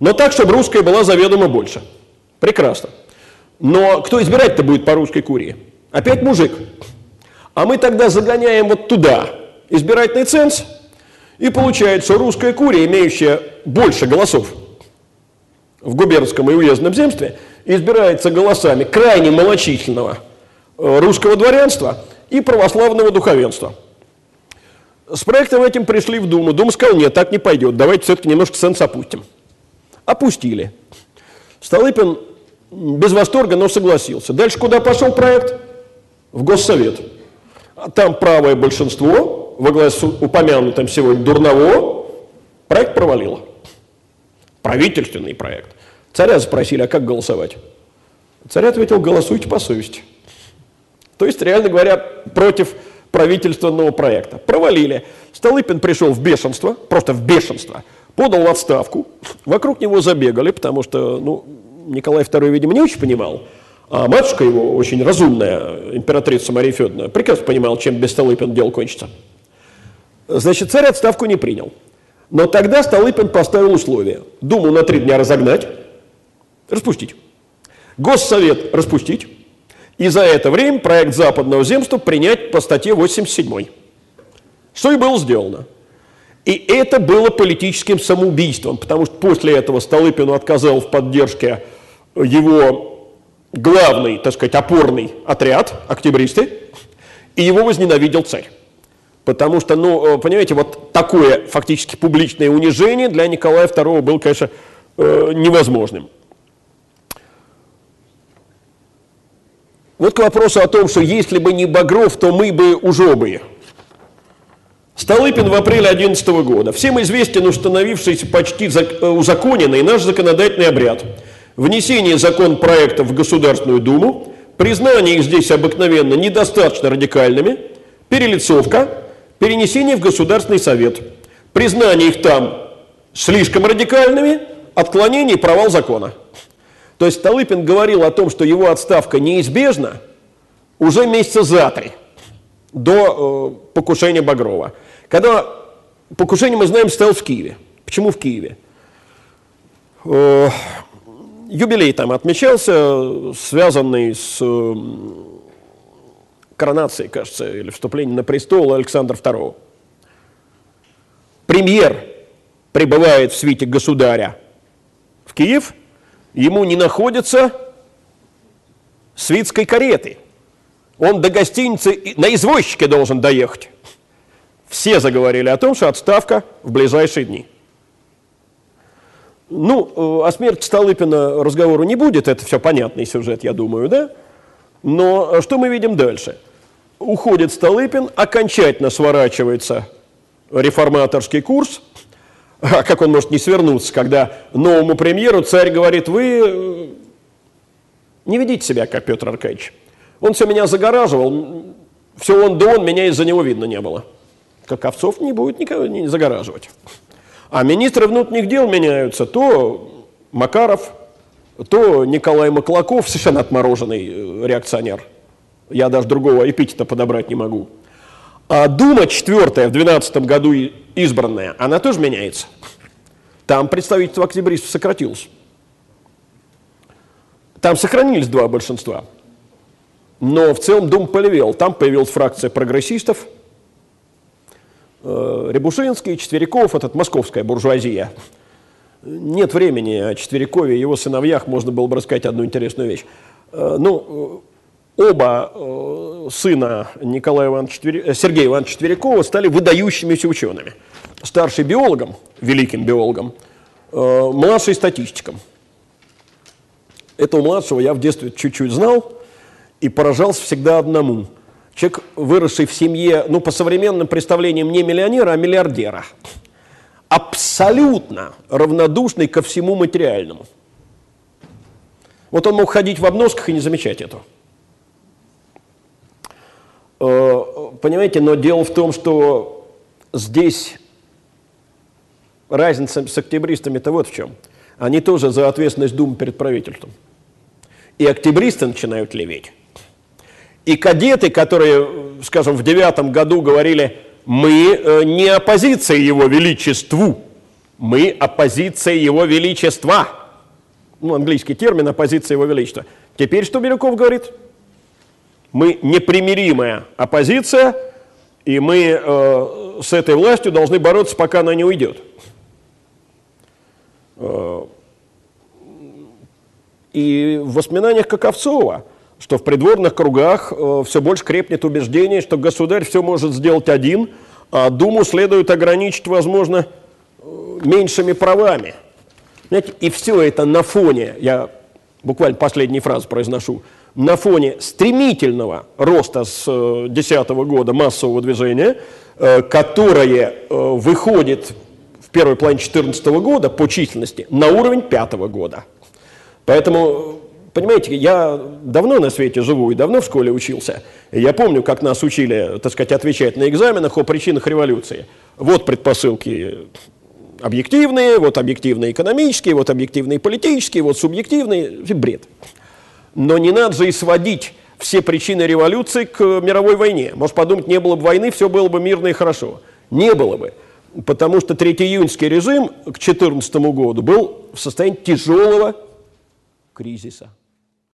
Но так, чтобы русская была заведомо больше. Прекрасно. Но кто избирать-то будет по русской курии? Опять мужик. А мы тогда загоняем вот туда избирательный ценз – и получается, русская курия, имеющая больше голосов в губернском и уездном земстве, избирается голосами крайне малочисленного э, русского дворянства и православного духовенства. С проектом этим пришли в Думу. Дума сказал, нет, так не пойдет, давайте все-таки немножко сенс опустим. Опустили. Столыпин без восторга, но согласился. Дальше куда пошел проект? В Госсовет. Там правое большинство, во главе с упомянутым сегодня Дурново, проект провалило. Правительственный проект. Царя спросили, а как голосовать? Царь ответил, голосуйте по совести. То есть, реально говоря, против правительственного проекта. Провалили. Столыпин пришел в бешенство, просто в бешенство, подал в отставку. Вокруг него забегали, потому что ну, Николай II, видимо, не очень понимал, а матушка его, очень разумная, императрица Мария Федоровна, прекрасно понимала, чем без Столыпина дело кончится. Значит, царь отставку не принял. Но тогда Столыпин поставил условия. Думу на три дня разогнать, распустить. Госсовет распустить. И за это время проект западного земства принять по статье 87. Что и было сделано. И это было политическим самоубийством, потому что после этого Столыпину отказал в поддержке его главный, так сказать, опорный отряд, октябристы, и его возненавидел царь. Потому что, ну, э, понимаете, вот такое фактически публичное унижение для Николая II было, конечно, э, невозможным. Вот к вопросу о том, что если бы не Багров, то мы бы ужобые. Столыпин в апреле 2011 года. Всем известен установившийся почти э, узаконенный наш законодательный обряд. Внесение законопроектов в Государственную Думу, признание их здесь обыкновенно недостаточно радикальными, перелицовка – перенесение в Государственный Совет, признание их там слишком радикальными, отклонение и провал закона. То есть Столыпин говорил о том, что его отставка неизбежна уже месяца за три до э, покушения Багрова. Когда покушение, мы знаем, стоял в Киеве. Почему в Киеве? Э, юбилей там отмечался, связанный с э, коронацией, кажется, или вступлением на престол Александра II. Премьер прибывает в свите государя в Киев, ему не находится свитской кареты. Он до гостиницы на извозчике должен доехать. Все заговорили о том, что отставка в ближайшие дни. Ну, э, о смерти Столыпина разговору не будет, это все понятный сюжет, я думаю, да? Но что мы видим дальше? Уходит Столыпин, окончательно сворачивается реформаторский курс. А как он может не свернуться, когда новому премьеру царь говорит, вы э, не ведите себя, как Петр Аркадьевич. Он все меня загораживал, все он да он, меня из-за него видно не было. Как овцов не будет никого не загораживать. А министры внутренних дел меняются. То Макаров, то Николай Маклаков, совершенно отмороженный э, реакционер. Я даже другого эпитета подобрать не могу. А Дума четвертая в 2012 году избранная, она тоже меняется. Там представительство октябристов сократилось. Там сохранились два большинства. Но в целом Дум полевел. Там появилась фракция прогрессистов – Э, Рябушинский, Четверяков, этот московская буржуазия. Нет времени о Четверякове и его сыновьях можно было бы рассказать одну интересную вещь. Э, ну, оба сына Николая Ивановича Четверя... Сергея Ивановича Четверякова стали выдающимися учеными. Старший биологом, великим биологом, младший статистиком. Этого младшего я в детстве чуть-чуть знал и поражался всегда одному – Человек, выросший в семье, ну, по современным представлениям, не миллионера, а миллиардера. Абсолютно равнодушный ко всему материальному. Вот он мог ходить в обносках и не замечать этого. Э, понимаете, но дело в том, что здесь разница с октябристами-то вот в чем. Они тоже за ответственность Думы перед правительством. И октябристы начинают леветь. И кадеты, которые, скажем, в девятом году говорили, мы э, не оппозиция его величеству, мы оппозиция его величества. Ну, английский термин оппозиция его величества. Теперь что Бирюков говорит? Мы непримиримая оппозиция, и мы э, с этой властью должны бороться, пока она не уйдет. Э, и в воспоминаниях Каковцова что в придворных кругах э, все больше крепнет убеждение, что государь все может сделать один, а Думу следует ограничить, возможно, э, меньшими правами. Знаете, и все это на фоне, я буквально последнюю фразу произношу, на фоне стремительного роста с 2010 э, года массового движения, э, которое э, выходит в первой половине 2014 года по численности на уровень пятого года. Поэтому Понимаете, я давно на свете живу и давно в школе учился. я помню, как нас учили, так сказать, отвечать на экзаменах о причинах революции. Вот предпосылки объективные, вот объективные экономические, вот объективные политические, вот субъективные. Бред. Но не надо же и сводить все причины революции к мировой войне. Может подумать, не было бы войны, все было бы мирно и хорошо. Не было бы. Потому что третьеиюньский режим к 2014 году был в состоянии тяжелого кризиса.